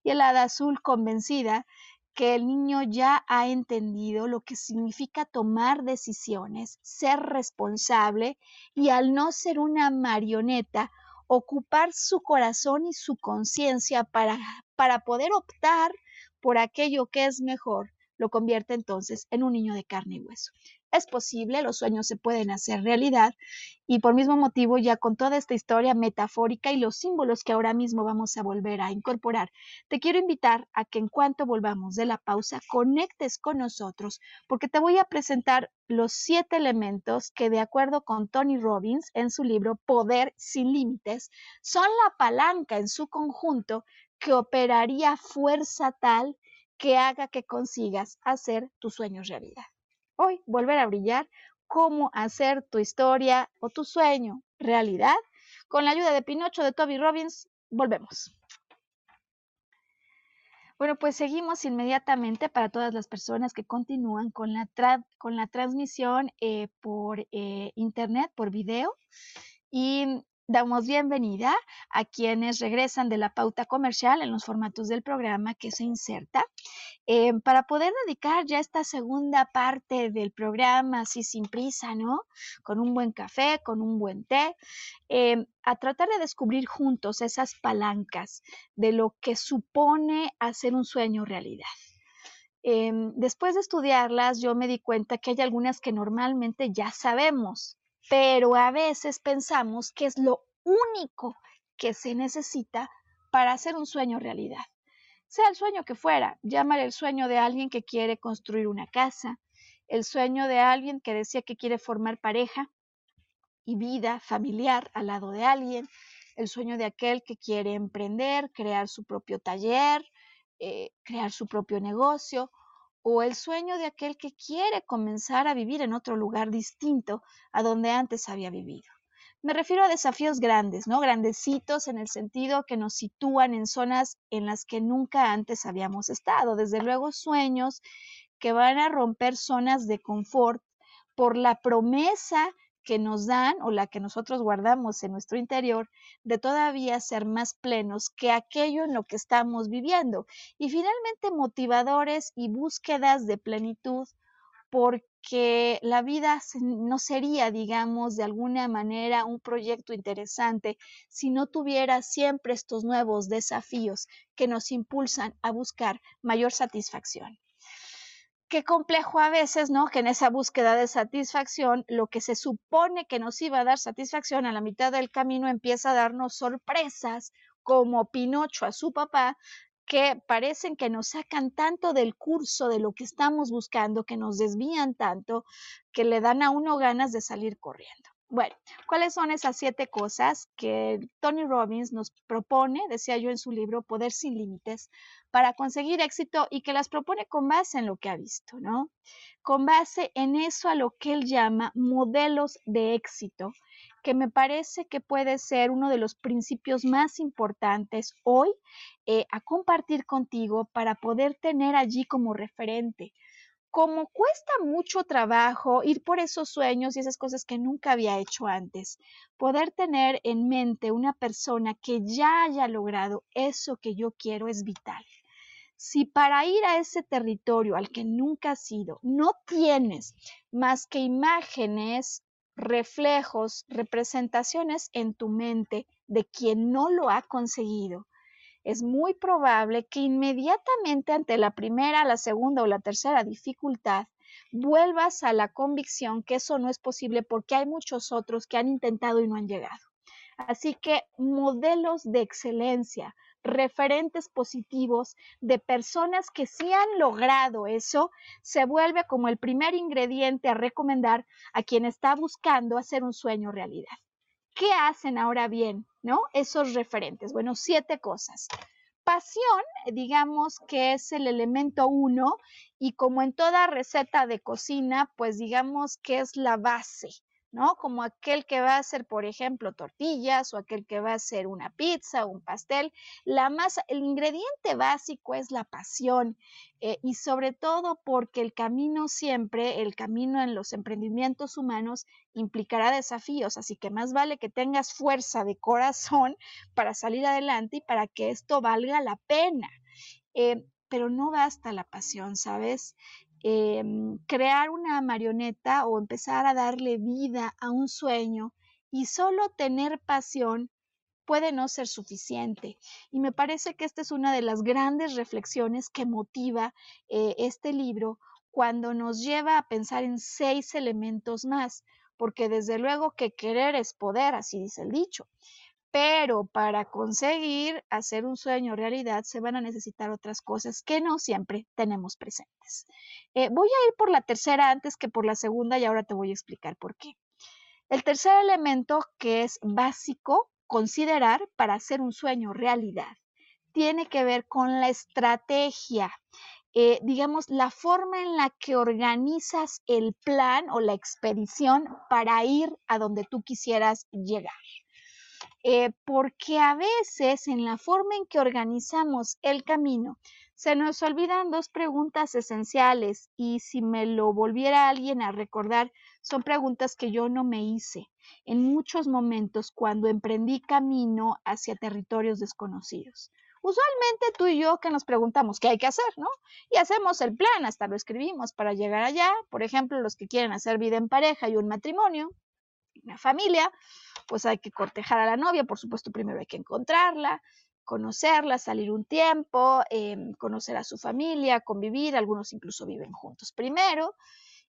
y el hada azul convencida que el niño ya ha entendido lo que significa tomar decisiones, ser responsable y al no ser una marioneta, ocupar su corazón y su conciencia para, para poder optar por aquello que es mejor, lo convierte entonces en un niño de carne y hueso es posible, los sueños se pueden hacer realidad y por mismo motivo ya con toda esta historia metafórica y los símbolos que ahora mismo vamos a volver a incorporar, te quiero invitar a que en cuanto volvamos de la pausa conectes con nosotros porque te voy a presentar los siete elementos que de acuerdo con Tony Robbins en su libro Poder sin Límites son la palanca en su conjunto que operaría fuerza tal que haga que consigas hacer tus sueños realidad hoy volver a brillar, cómo hacer tu historia o tu sueño realidad. Con la ayuda de Pinocho de Toby Robbins, volvemos. Bueno, pues seguimos inmediatamente para todas las personas que continúan con la, con la transmisión eh, por eh, internet, por video. Y damos bienvenida a quienes regresan de la pauta comercial en los formatos del programa que se inserta eh, para poder dedicar ya esta segunda parte del programa así sin prisa, ¿no? Con un buen café, con un buen té, eh, a tratar de descubrir juntos esas palancas de lo que supone hacer un sueño realidad. Eh, después de estudiarlas, yo me di cuenta que hay algunas que normalmente ya sabemos, pero a veces pensamos que es lo único que se necesita para hacer un sueño realidad. Sea el sueño que fuera, llámale el sueño de alguien que quiere construir una casa, el sueño de alguien que decía que quiere formar pareja y vida familiar al lado de alguien, el sueño de aquel que quiere emprender, crear su propio taller, eh, crear su propio negocio, o el sueño de aquel que quiere comenzar a vivir en otro lugar distinto a donde antes había vivido. Me refiero a desafíos grandes, ¿no? Grandecitos en el sentido que nos sitúan en zonas en las que nunca antes habíamos estado. Desde luego, sueños que van a romper zonas de confort por la promesa que nos dan o la que nosotros guardamos en nuestro interior de todavía ser más plenos que aquello en lo que estamos viviendo. Y finalmente motivadores y búsquedas de plenitud porque la vida no sería, digamos, de alguna manera un proyecto interesante si no tuviera siempre estos nuevos desafíos que nos impulsan a buscar mayor satisfacción qué complejo a veces, ¿no? Que en esa búsqueda de satisfacción, lo que se supone que nos iba a dar satisfacción a la mitad del camino empieza a darnos sorpresas, como Pinocho a su papá, que parecen que nos sacan tanto del curso de lo que estamos buscando, que nos desvían tanto, que le dan a uno ganas de salir corriendo. Bueno, ¿cuáles son esas siete cosas que Tony Robbins nos propone, decía yo en su libro, Poder sin Límites, para conseguir éxito y que las propone con base en lo que ha visto, ¿no? Con base en eso a lo que él llama modelos de éxito, que me parece que puede ser uno de los principios más importantes hoy eh, a compartir contigo para poder tener allí como referente como cuesta mucho trabajo ir por esos sueños y esas cosas que nunca había hecho antes, poder tener en mente una persona que ya haya logrado eso que yo quiero es vital. Si para ir a ese territorio al que nunca has ido no tienes más que imágenes, reflejos, representaciones en tu mente de quien no lo ha conseguido, es muy probable que inmediatamente ante la primera, la segunda o la tercera dificultad, vuelvas a la convicción que eso no es posible porque hay muchos otros que han intentado y no han llegado. Así que modelos de excelencia, referentes positivos de personas que sí han logrado eso, se vuelve como el primer ingrediente a recomendar a quien está buscando hacer un sueño realidad. ¿Qué hacen ahora bien, no? Esos referentes. Bueno, siete cosas. Pasión, digamos que es el elemento uno y como en toda receta de cocina, pues digamos que es la base, Como aquel que va a hacer, por ejemplo, tortillas o aquel que va a hacer una pizza o un pastel. La masa, el ingrediente básico es la pasión eh, y sobre todo porque el camino siempre, el camino en los emprendimientos humanos implicará desafíos, así que más vale que tengas fuerza de corazón para salir adelante y para que esto valga la pena. Eh, pero no basta la pasión, ¿sabes? Em, crear una marioneta o empezar a darle vida a un sueño y solo tener pasión puede no ser suficiente. Y me parece que esta es una de las grandes reflexiones que motiva eh, este libro cuando nos lleva a pensar en seis elementos más, porque desde luego que querer es poder, así dice el dicho pero para conseguir hacer un sueño realidad se van a necesitar otras cosas que no siempre tenemos presentes. Eh, voy a ir por la tercera antes que por la segunda y ahora te voy a explicar por qué. El tercer elemento que es básico considerar para hacer un sueño realidad tiene que ver con la estrategia, eh, digamos, la forma en la que organizas el plan o la expedición para ir a donde tú quisieras llegar. Eh, porque a veces en la forma en que organizamos el camino se nos olvidan dos preguntas esenciales y si me lo volviera alguien a recordar, son preguntas que yo no me hice en muchos momentos cuando emprendí camino hacia territorios desconocidos. Usualmente tú y yo que nos preguntamos qué hay que hacer, ¿no? Y hacemos el plan, hasta lo escribimos para llegar allá. Por ejemplo, los que quieren hacer vida en pareja y un matrimonio, una familia, pues hay que cortejar a la novia, por supuesto primero hay que encontrarla, conocerla, salir un tiempo, em, conocer a su familia, convivir, algunos incluso viven juntos primero,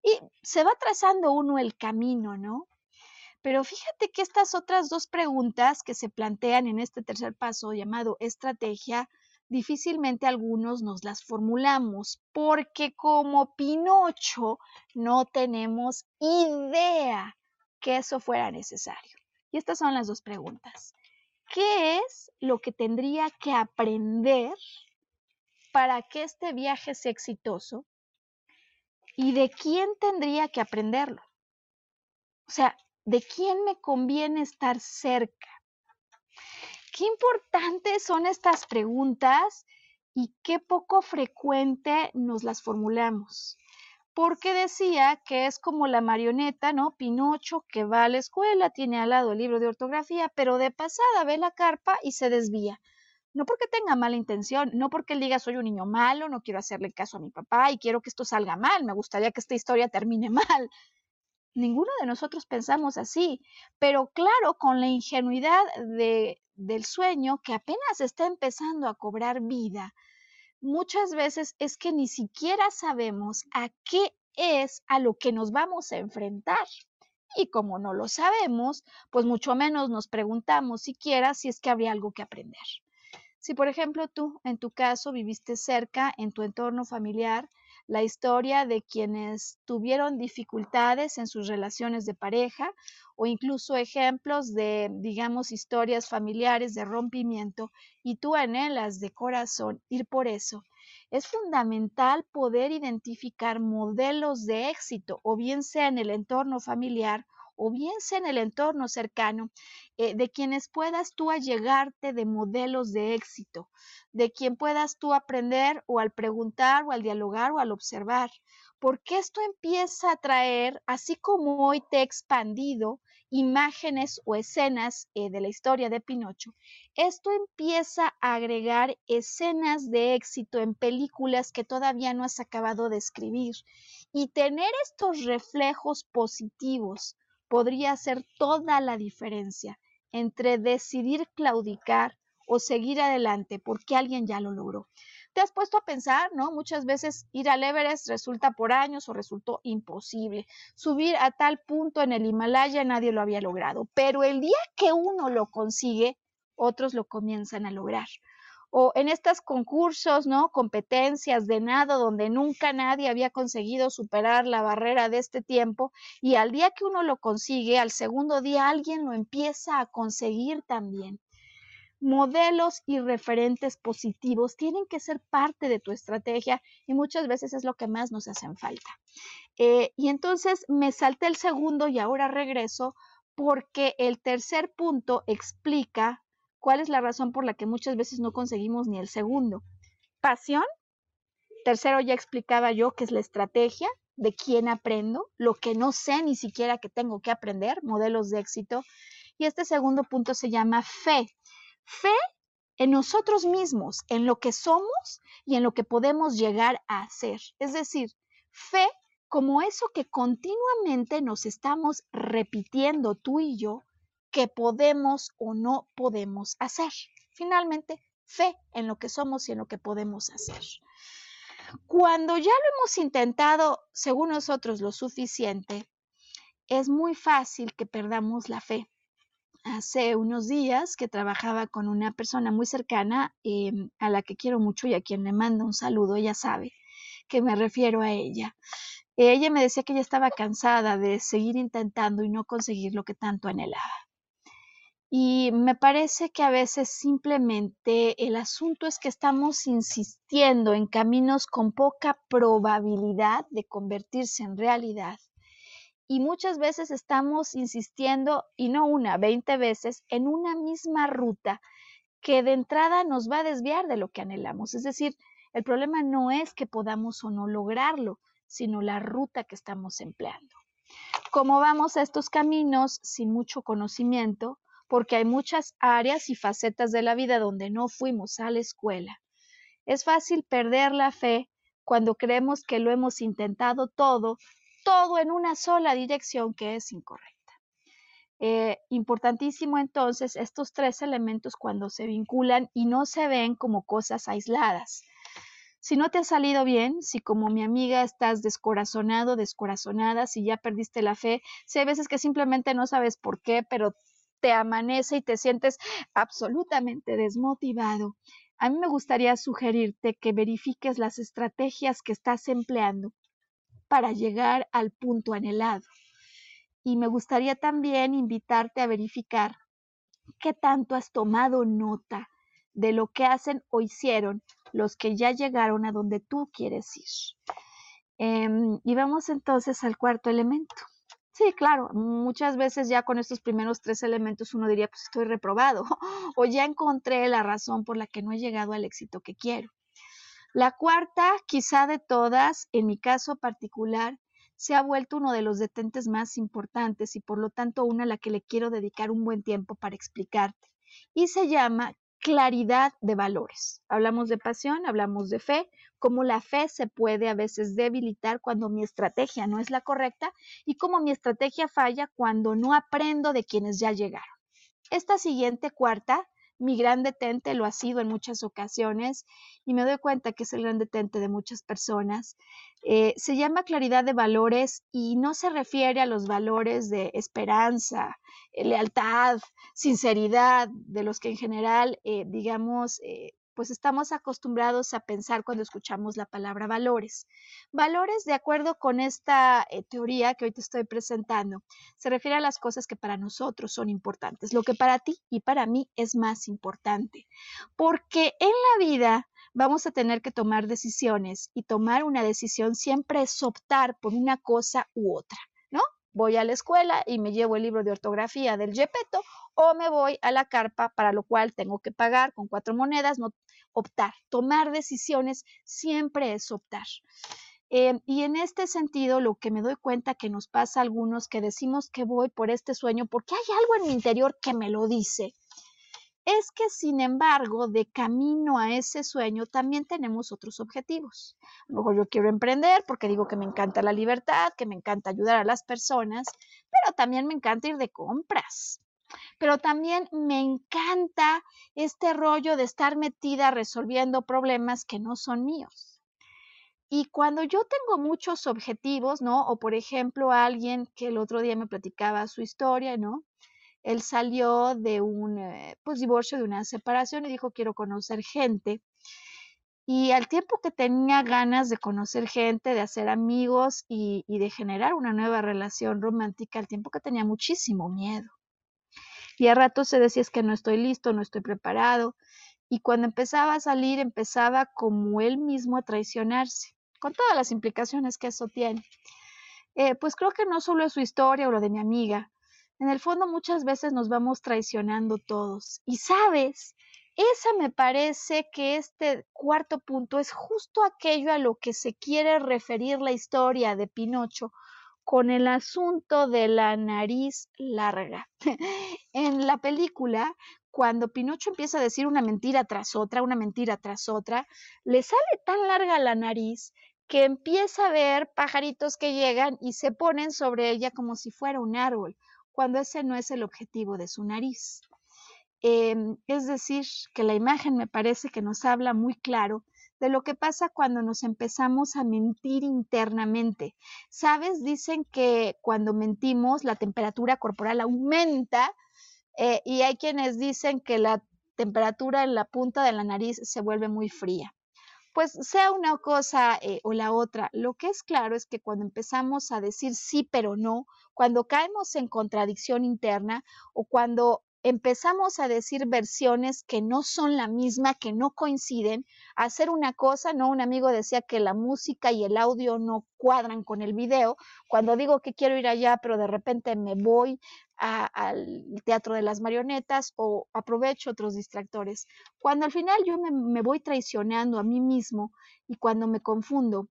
y se va trazando uno el camino, ¿no? Pero fíjate que estas otras dos preguntas que se plantean en este tercer paso llamado estrategia, difícilmente algunos nos las formulamos porque como Pinocho no tenemos idea que eso fuera necesario. Y estas son las dos preguntas. ¿Qué es lo que tendría que aprender para que este viaje sea exitoso? ¿Y de quién tendría que aprenderlo? O sea, ¿de quién me conviene estar cerca? Qué importantes son estas preguntas y qué poco frecuente nos las formulamos porque decía que es como la marioneta, ¿no? Pinocho que va a la escuela, tiene al lado el libro de ortografía, pero de pasada ve la carpa y se desvía. No porque tenga mala intención, no porque él diga soy un niño malo, no quiero hacerle caso a mi papá y quiero que esto salga mal, me gustaría que esta historia termine mal. Ninguno de nosotros pensamos así, pero claro, con la ingenuidad de, del sueño que apenas está empezando a cobrar vida, muchas veces es que ni siquiera sabemos a qué es a lo que nos vamos a enfrentar. Y como no lo sabemos, pues mucho menos nos preguntamos siquiera si es que habría algo que aprender. Si, por ejemplo, tú, en tu caso, viviste cerca, en tu entorno familiar, la historia de quienes tuvieron dificultades en sus relaciones de pareja o incluso ejemplos de, digamos, historias familiares de rompimiento y tú anhelas de corazón ir por eso. Es fundamental poder identificar modelos de éxito, o bien sea en el entorno familiar o bien sea en el entorno cercano, eh, de quienes puedas tú allegarte de modelos de éxito, de quien puedas tú aprender o al preguntar o al dialogar o al observar, porque esto empieza a traer, así como hoy te he expandido imágenes o escenas eh, de la historia de Pinocho, esto empieza a agregar escenas de éxito en películas que todavía no has acabado de escribir y tener estos reflejos positivos podría hacer toda la diferencia entre decidir claudicar o seguir adelante porque alguien ya lo logró. Te has puesto a pensar, ¿no? Muchas veces ir al Everest resulta por años o resultó imposible. Subir a tal punto en el Himalaya nadie lo había logrado, pero el día que uno lo consigue, otros lo comienzan a lograr o en estos concursos, ¿no? Competencias de nado donde nunca nadie había conseguido superar la barrera de este tiempo y al día que uno lo consigue, al segundo día alguien lo empieza a conseguir también. Modelos y referentes positivos tienen que ser parte de tu estrategia y muchas veces es lo que más nos hacen falta. Eh, y entonces me salté el segundo y ahora regreso porque el tercer punto explica ¿Cuál es la razón por la que muchas veces no conseguimos ni el segundo? Pasión. Tercero, ya explicaba yo que es la estrategia de quién aprendo, lo que no sé ni siquiera que tengo que aprender, modelos de éxito. Y este segundo punto se llama fe. Fe en nosotros mismos, en lo que somos y en lo que podemos llegar a hacer. Es decir, fe como eso que continuamente nos estamos repitiendo tú y yo que podemos o no podemos hacer. Finalmente, fe en lo que somos y en lo que podemos hacer. Cuando ya lo hemos intentado, según nosotros, lo suficiente, es muy fácil que perdamos la fe. Hace unos días que trabajaba con una persona muy cercana em, a la que quiero mucho y a quien le mando un saludo, ella sabe que me refiero a ella. Ella me decía que ya estaba cansada de seguir intentando y no conseguir lo que tanto anhelaba. Y me parece que a veces simplemente el asunto es que estamos insistiendo en caminos con poca probabilidad de convertirse en realidad. Y muchas veces estamos insistiendo, y no una, veinte veces, en una misma ruta que de entrada nos va a desviar de lo que anhelamos. Es decir, el problema no es que podamos o no lograrlo, sino la ruta que estamos empleando. Como vamos a estos caminos sin mucho conocimiento, porque hay muchas áreas y facetas de la vida donde no fuimos a la escuela. Es fácil perder la fe cuando creemos que lo hemos intentado todo, todo en una sola dirección que es incorrecta. Eh, importantísimo entonces estos tres elementos cuando se vinculan y no se ven como cosas aisladas. Si no te ha salido bien, si como mi amiga estás descorazonado, descorazonada, si ya perdiste la fe, si hay veces que simplemente no sabes por qué, pero te amanece y te sientes absolutamente desmotivado, a mí me gustaría sugerirte que verifiques las estrategias que estás empleando para llegar al punto anhelado. Y me gustaría también invitarte a verificar qué tanto has tomado nota de lo que hacen o hicieron los que ya llegaron a donde tú quieres ir. Em, y vamos entonces al cuarto elemento. Sí, claro, muchas veces ya con estos primeros tres elementos uno diría, pues estoy reprobado o ya encontré la razón por la que no he llegado al éxito que quiero. La cuarta, quizá de todas, en mi caso particular, se ha vuelto uno de los detentes más importantes y por lo tanto una a la que le quiero dedicar un buen tiempo para explicarte. Y se llama claridad de valores. Hablamos de pasión, hablamos de fe, cómo la fe se puede a veces debilitar cuando mi estrategia no es la correcta y cómo mi estrategia falla cuando no aprendo de quienes ya llegaron. Esta siguiente cuarta mi gran detente, lo ha sido en muchas ocasiones y me doy cuenta que es el gran detente de muchas personas. Eh, se llama claridad de valores y no se refiere a los valores de esperanza, eh, lealtad, sinceridad, de los que en general, eh, digamos, pues estamos acostumbrados a pensar cuando escuchamos la palabra valores. Valores, de acuerdo con esta eh, teoría que hoy te estoy presentando, se refiere a las cosas que para nosotros son importantes, lo que para ti y para mí es más importante. Porque en la vida vamos a tener que tomar decisiones y tomar una decisión siempre es optar por una cosa u otra. Voy a la escuela y me llevo el libro de ortografía del Gepetto o me voy a la carpa, para lo cual tengo que pagar con cuatro monedas, no optar. Tomar decisiones siempre es optar. Eh, y en este sentido, lo que me doy cuenta que nos pasa a algunos que decimos que voy por este sueño porque hay algo en mi interior que me lo dice, es que sin embargo, de camino a ese sueño también tenemos otros objetivos. A lo mejor yo quiero emprender porque digo que me encanta la libertad, que me encanta ayudar a las personas, pero también me encanta ir de compras pero también me encanta este rollo de estar metida resolviendo problemas que no son míos. Y cuando yo tengo muchos objetivos, ¿no? O por ejemplo, alguien que el otro día me platicaba su historia, ¿no? Él salió de un eh, pues, divorcio, de una separación y dijo, quiero conocer gente. Y al tiempo que tenía ganas de conocer gente, de hacer amigos y, de generar una nueva relación romántica, al tiempo que tenía muchísimo miedo. Y a ratos se decía es que no estoy listo, no estoy preparado. Y cuando empezaba a salir, empezaba como él mismo a traicionarse, con todas las implicaciones que eso tiene. Eh, pues creo que no solo es su historia o lo de mi amiga. En el fondo muchas veces nos vamos traicionando todos. Y sabes, esa me parece que este cuarto punto es justo aquello a lo que se quiere referir la historia de Pinocho con el asunto de la nariz larga. en la película, cuando Pinocho empieza a decir una mentira tras otra, una mentira tras otra, le sale tan larga la nariz que empieza a ver pajaritos que llegan y se ponen sobre ella como si fuera un árbol, cuando ese no es el objetivo de su nariz. Em, es decir, que la imagen me parece que nos habla muy claro de lo que pasa cuando nos empezamos a mentir internamente. ¿Sabes? Dicen que cuando mentimos la temperatura corporal aumenta eh, y hay quienes dicen que la temperatura en la punta de la nariz se vuelve muy fría. Pues sea una cosa eh, o la otra, lo que es claro es que cuando empezamos a decir sí pero no, cuando caemos en contradicción interna o cuando empezamos a decir versiones que no son la misma, que no coinciden, hacer una cosa, ¿no? Un amigo decía que la música y el audio no cuadran con el video. Cuando digo que quiero ir allá, pero de repente me voy al teatro de las marionetas o aprovecho otros distractores. Cuando al final yo me, voy traicionando a mí mismo y cuando me confundo,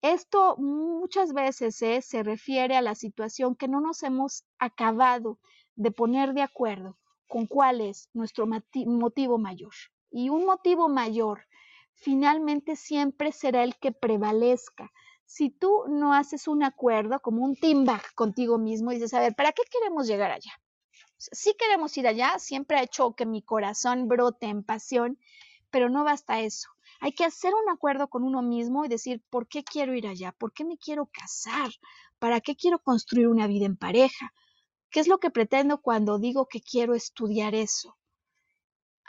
esto muchas veces ¿eh? se refiere a la situación que no nos hemos acabado de poner de acuerdo con cuál es nuestro motivo mayor. Y un motivo mayor finalmente siempre será el que prevalezca. Si tú no haces un acuerdo como un team back contigo mismo y dices, a ver, ¿para qué queremos llegar allá? Si queremos ir allá, siempre ha hecho que mi corazón brote en pasión, pero no basta eso. Hay que hacer un acuerdo con uno mismo y decir, ¿por qué quiero ir allá? ¿Por qué me quiero casar? ¿Para qué quiero construir una vida en pareja? ¿Qué es lo que pretendo cuando digo que quiero estudiar eso?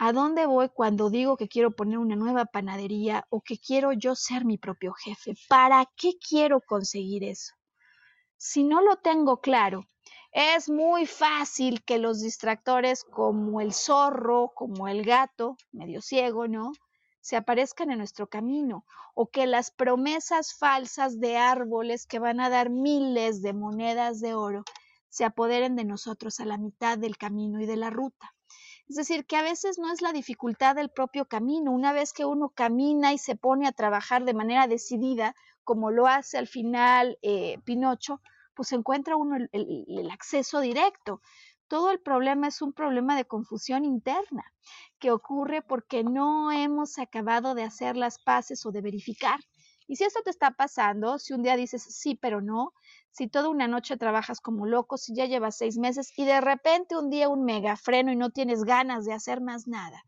¿A dónde voy cuando digo que quiero poner una nueva panadería o que quiero yo ser mi propio jefe? ¿Para qué quiero conseguir eso? Si no lo tengo claro, es muy fácil que los distractores como el zorro, como el gato, medio ciego, ¿no? se aparezcan en nuestro camino o que las promesas falsas de árboles que van a dar miles de monedas de oro se apoderen de nosotros a la mitad del camino y de la ruta. Es decir, que a veces no es la dificultad del propio camino. Una vez que uno camina y se pone a trabajar de manera decidida, como lo hace al final eh, Pinocho, pues encuentra uno el, el acceso directo. Todo el problema es un problema de confusión interna que ocurre porque no hemos acabado de hacer las paces o de verificar. Y si esto te está pasando, si un día dices sí, pero no, si toda una noche trabajas como loco, si ya llevas seis meses y de repente un día un megafreno y no tienes ganas de hacer más nada.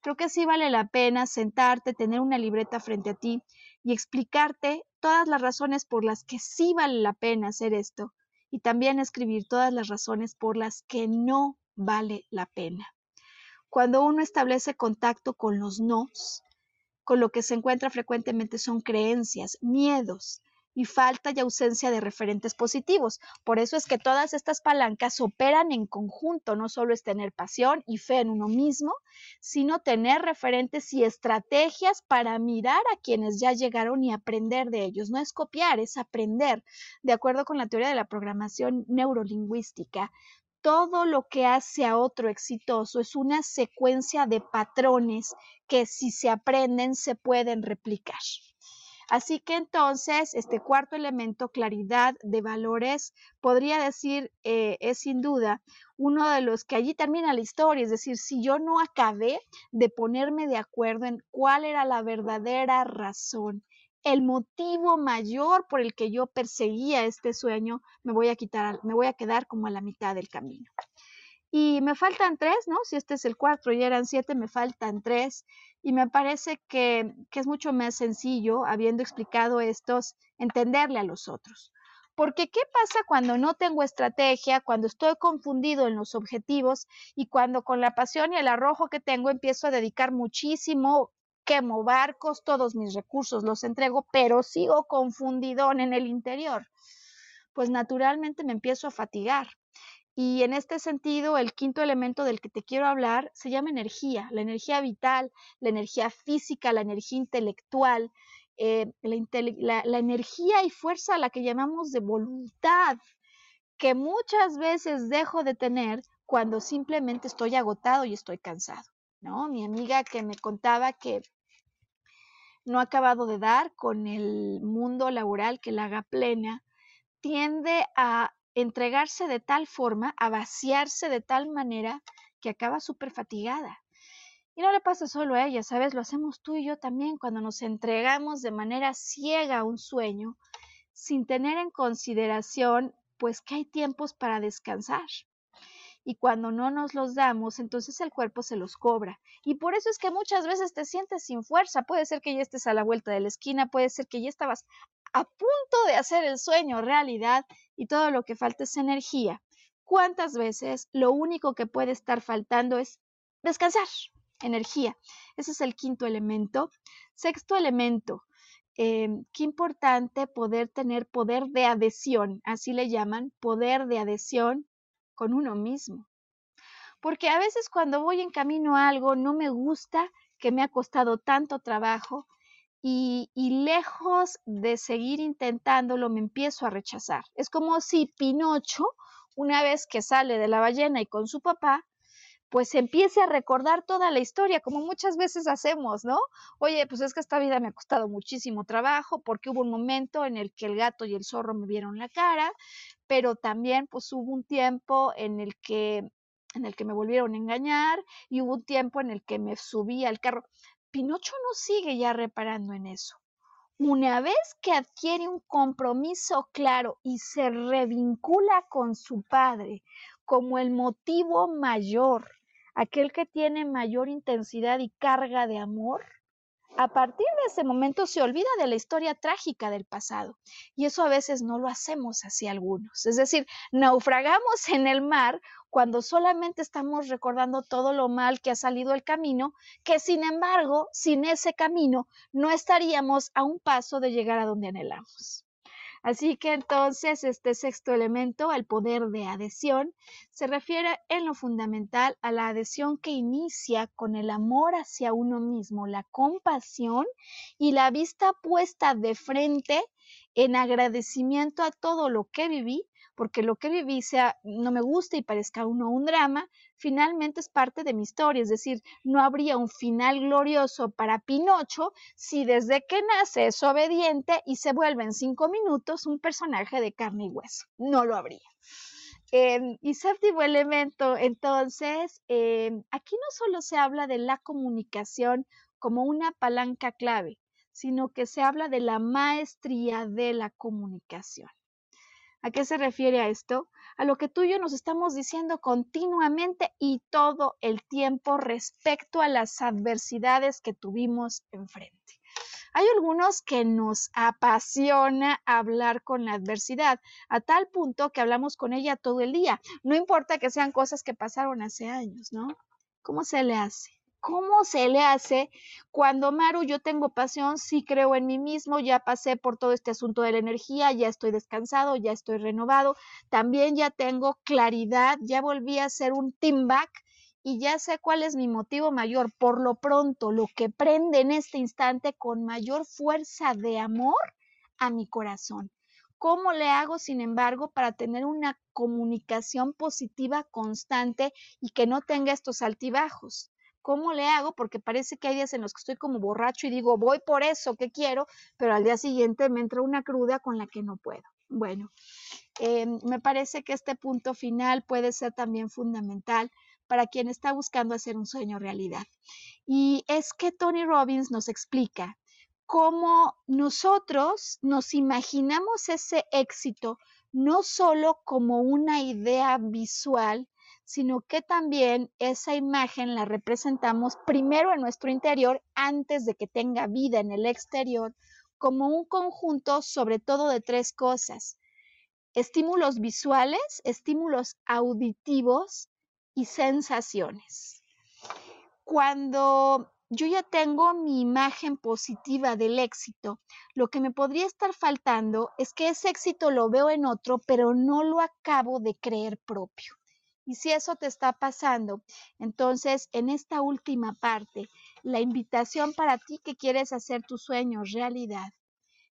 Creo que sí vale la pena sentarte, tener una libreta frente a ti y explicarte todas las razones por las que sí vale la pena hacer esto y también escribir todas las razones por las que no vale la pena. Cuando uno establece contacto con los nos, con lo que se encuentra frecuentemente son creencias, miedos, y falta y ausencia de referentes positivos. Por eso es que todas estas palancas operan en conjunto, no solo es tener pasión y fe en uno mismo, sino tener referentes y estrategias para mirar a quienes ya llegaron y aprender de ellos. No es copiar, es aprender. De acuerdo con la teoría de la programación neurolingüística, todo lo que hace a otro exitoso es una secuencia de patrones que si se aprenden se pueden replicar. Así que entonces, este cuarto elemento, claridad de valores, podría decir, eh, es sin duda uno de los que allí termina la historia, es decir, si yo no acabé de ponerme de acuerdo en cuál era la verdadera razón, el motivo mayor por el que yo perseguía este sueño, me voy a quitar, me voy a quedar como a la mitad del camino. Y me faltan tres, ¿no? Si este es el cuatro y eran siete, me faltan tres. Y me parece que, que es mucho más sencillo, habiendo explicado estos, entenderle a los otros. Porque ¿qué pasa cuando no tengo estrategia, cuando estoy confundido en los objetivos y cuando con la pasión y el arrojo que tengo empiezo a dedicar muchísimo, quemo barcos, todos mis recursos los entrego, pero sigo confundidón en el interior? Pues naturalmente me empiezo a fatigar y en este sentido, el quinto elemento del que te quiero hablar se llama energía, la energía vital, la energía física, la energía intelectual, eh, la, la energía y fuerza la que llamamos de voluntad, que muchas veces dejo de tener cuando simplemente estoy agotado y estoy cansado. ¿no? Mi amiga que me contaba que no ha acabado de dar con el mundo laboral que la haga plena, tiende a entregarse de tal forma, a vaciarse de tal manera que acaba súper fatigada. Y no le pasa solo a ella, ¿sabes? Lo hacemos tú y yo también cuando nos entregamos de manera ciega a un sueño, sin tener en consideración, pues, que hay tiempos para descansar. Y cuando no nos los damos, entonces el cuerpo se los cobra. Y por eso es que muchas veces te sientes sin fuerza. Puede ser que ya estés a la vuelta de la esquina, puede ser que ya estabas a punto de hacer el sueño realidad y todo lo que falta es energía. ¿Cuántas veces lo único que puede estar faltando es descansar? Energía. Ese es el quinto elemento. Sexto elemento. Em, qué importante poder tener poder de adhesión, así le llaman, poder de adhesión con uno mismo. Porque a veces cuando voy en camino a algo no me gusta, que me ha costado tanto trabajo, y, lejos de seguir intentándolo, me empiezo a rechazar. Es como si Pinocho, una vez que sale de la ballena y con su papá, pues empiece a recordar toda la historia, como muchas veces hacemos, ¿no? Oye, pues es que esta vida me ha costado muchísimo trabajo porque hubo un momento en el que el gato y el zorro me vieron la cara, pero también pues hubo un tiempo en el que en el que me volvieron a engañar y hubo un tiempo en el que me subí al carro. Pinocho no sigue ya reparando en eso. Una vez que adquiere un compromiso claro y se revincula con su padre como el motivo mayor, aquel que tiene mayor intensidad y carga de amor, a partir de ese momento se olvida de la historia trágica del pasado. Y eso a veces no lo hacemos así algunos. Es decir, naufragamos en el mar cuando solamente estamos recordando todo lo mal que ha salido el camino, que sin embargo, sin ese camino, no estaríamos a un paso de llegar a donde anhelamos. Así que entonces este sexto elemento, el poder de adhesión, se refiere en lo fundamental a la adhesión que inicia con el amor hacia uno mismo, la compasión y la vista puesta de frente en agradecimiento a todo lo que viví porque lo que viví sea, no me gusta y parezca uno un drama, finalmente es parte de mi historia, es decir, no habría un final glorioso para Pinocho si desde que nace es obediente y se vuelve en cinco minutos un personaje de carne y hueso, no lo habría. Em, y séptimo elemento, entonces, em, aquí no solo se habla de la comunicación como una palanca clave, sino que se habla de la maestría de la comunicación. ¿A qué se refiere a esto? A lo que tú y yo nos estamos diciendo continuamente y todo el tiempo respecto a las adversidades que tuvimos enfrente. Hay algunos que nos apasiona hablar con la adversidad, a tal punto que hablamos con ella todo el día. No importa que sean cosas que pasaron hace años, ¿no? ¿Cómo se le hace? ¿Cómo se le hace cuando Maru, yo tengo pasión, sí creo en mí mismo, ya pasé por todo este asunto de la energía, ya estoy descansado, ya estoy renovado, también ya tengo claridad, ya volví a ser un team back y ya sé cuál es mi motivo mayor. Por lo pronto, lo que prende en este instante con mayor fuerza de amor a mi corazón. ¿Cómo le hago, sin embargo, para tener una comunicación positiva constante y que no tenga estos altibajos? ¿Cómo le hago? Porque parece que hay días en los que estoy como borracho y digo, voy por eso que quiero, pero al día siguiente me entra una cruda con la que no puedo. Bueno, em, me parece que este punto final puede ser también fundamental para quien está buscando hacer un sueño realidad. Y es que Tony Robbins nos explica cómo nosotros nos imaginamos ese éxito no solo como una idea visual, sino que también esa imagen la representamos primero en nuestro interior antes de que tenga vida en el exterior, como un conjunto sobre todo de tres cosas. Estímulos visuales, estímulos auditivos y sensaciones. Cuando yo ya tengo mi imagen positiva del éxito, lo que me podría estar faltando es que ese éxito lo veo en otro, pero no lo acabo de creer propio. Y si eso te está pasando, entonces en esta última parte, la invitación para ti que quieres hacer tus sueños realidad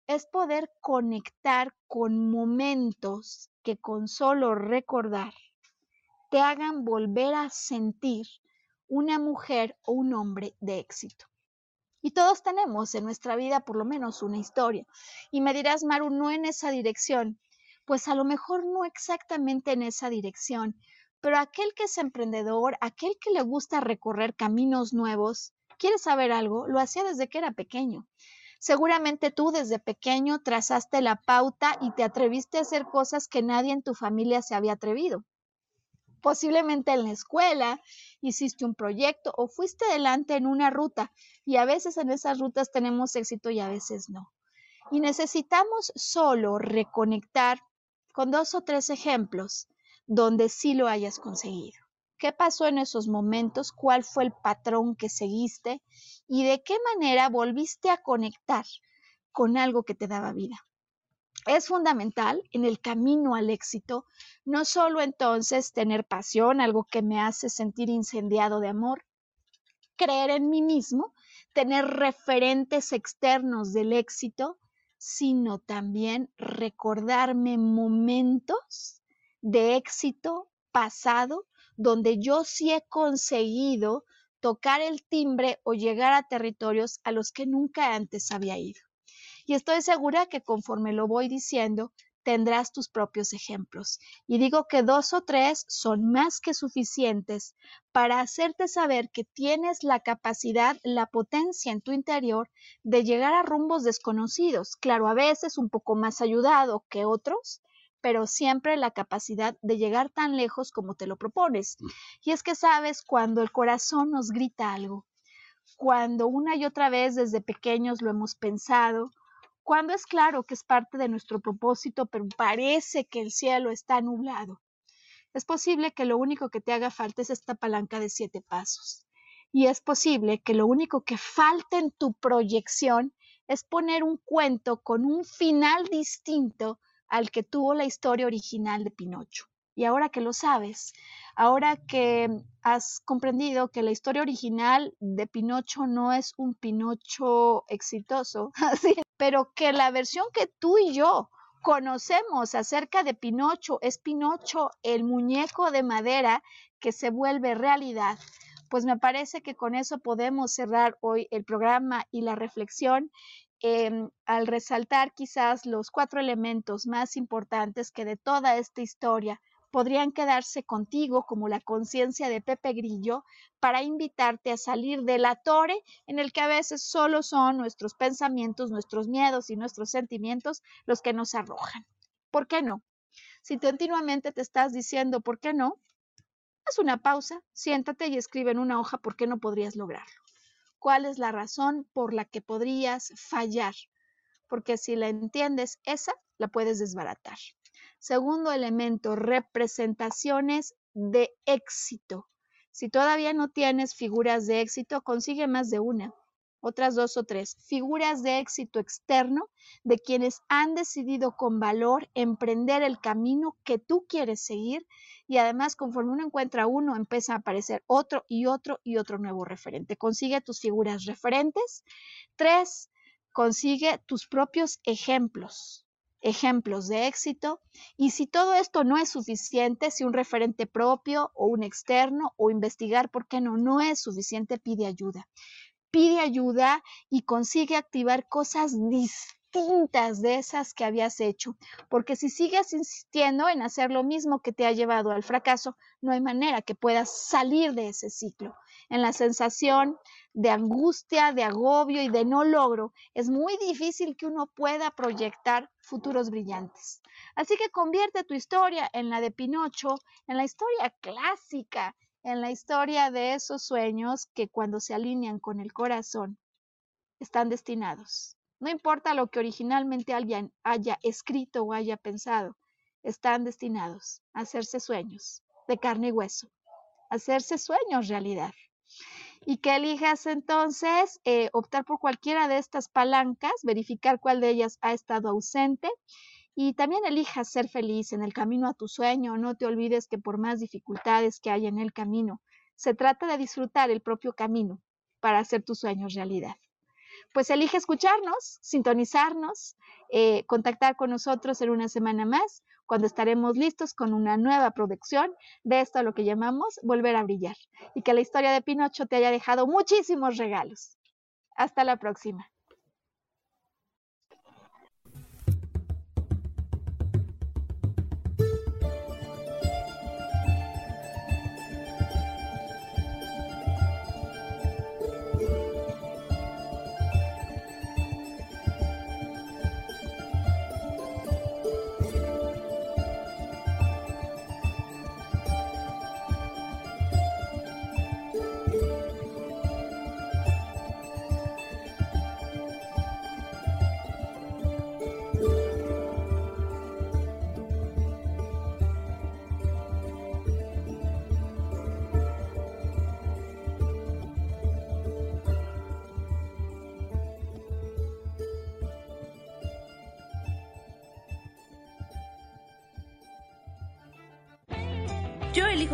es poder conectar con momentos que con solo recordar te hagan volver a sentir una mujer o un hombre de éxito. Y todos tenemos en nuestra vida por lo menos una historia. Y me dirás, Maru, no en esa dirección. Pues a lo mejor no exactamente en esa dirección, pero aquel que es emprendedor, aquel que le gusta recorrer caminos nuevos, quiere saber algo, lo hacía desde que era pequeño. Seguramente tú desde pequeño trazaste la pauta y te atreviste a hacer cosas que nadie en tu familia se había atrevido. Posiblemente en la escuela hiciste un proyecto o fuiste adelante en una ruta y a veces en esas rutas tenemos éxito y a veces no. Y necesitamos solo reconectar con dos o tres ejemplos donde sí lo hayas conseguido. ¿Qué pasó en esos momentos? ¿Cuál fue el patrón que seguiste? ¿Y de qué manera volviste a conectar con algo que te daba vida? Es fundamental en el camino al éxito, no solo entonces tener pasión, algo que me hace sentir incendiado de amor, creer en mí mismo, tener referentes externos del éxito, sino también recordarme momentos de éxito pasado donde yo sí he conseguido tocar el timbre o llegar a territorios a los que nunca antes había ido. Y estoy segura que conforme lo voy diciendo, tendrás tus propios ejemplos. Y digo que dos o tres son más que suficientes para hacerte saber que tienes la capacidad, la potencia en tu interior de llegar a rumbos desconocidos. Claro, a veces un poco más ayudado que otros, pero siempre la capacidad de llegar tan lejos como te lo propones. Mm. Y es que sabes cuando el corazón nos grita algo, cuando una y otra vez desde pequeños lo hemos pensado, cuando es claro que es parte de nuestro propósito, pero parece que el cielo está nublado. Es posible que lo único que te haga falta es esta palanca de siete pasos. Y es posible que lo único que falte en tu proyección es poner un cuento con un final distinto al que tuvo la historia original de Pinocho. Y ahora que lo sabes, ahora que has comprendido que la historia original de Pinocho no es un Pinocho exitoso, pero que la versión que tú y yo conocemos acerca de Pinocho es Pinocho, el muñeco de madera que se vuelve realidad, pues me parece que con eso podemos cerrar hoy el programa y la reflexión Em, al resaltar quizás los cuatro elementos más importantes que de toda esta historia podrían quedarse contigo como la conciencia de Pepe Grillo para invitarte a salir de la torre en el que a veces solo son nuestros pensamientos, nuestros miedos y nuestros sentimientos los que nos arrojan. ¿Por qué no? Si continuamente te estás diciendo por qué no, haz una pausa, siéntate y escribe en una hoja por qué no podrías lograrlo. ¿Cuál es la razón por la que podrías fallar? Porque si la entiendes, esa la puedes desbaratar. Segundo elemento, representaciones de éxito. Si todavía no tienes figuras de éxito, consigue más de una otras dos o tres, figuras de éxito externo de quienes han decidido con valor emprender el camino que tú quieres seguir y además conforme uno encuentra uno empieza a aparecer otro y otro y otro nuevo referente. Consigue tus figuras referentes. Tres, consigue tus propios ejemplos ejemplos de éxito y si todo esto no es suficiente, si un referente propio o un externo o investigar por qué no, no es suficiente, pide ayuda pide ayuda y consigue activar cosas distintas de esas que habías hecho. Porque si sigues insistiendo en hacer lo mismo que te ha llevado al fracaso, no hay manera que puedas salir de ese ciclo. En la sensación de angustia, de agobio y de no logro, es muy difícil que uno pueda proyectar futuros brillantes. Así que convierte tu historia en la de Pinocho, en la historia clásica en la historia de esos sueños que cuando se alinean con el corazón están destinados. No importa lo que originalmente alguien haya escrito o haya pensado, están destinados a hacerse sueños de carne y hueso, a hacerse sueños realidad. Y que elijas entonces eh, optar por cualquiera de estas palancas, verificar cuál de ellas ha estado ausente y también elijas ser feliz en el camino a tu sueño. No te olvides que por más dificultades que haya en el camino, se trata de disfrutar el propio camino para hacer tus sueños realidad. Pues elige escucharnos, sintonizarnos, eh, contactar con nosotros en una semana más, cuando estaremos listos con una nueva producción de esto a lo que llamamos volver a brillar. Y que la historia de Pinocho te haya dejado muchísimos regalos. Hasta la próxima.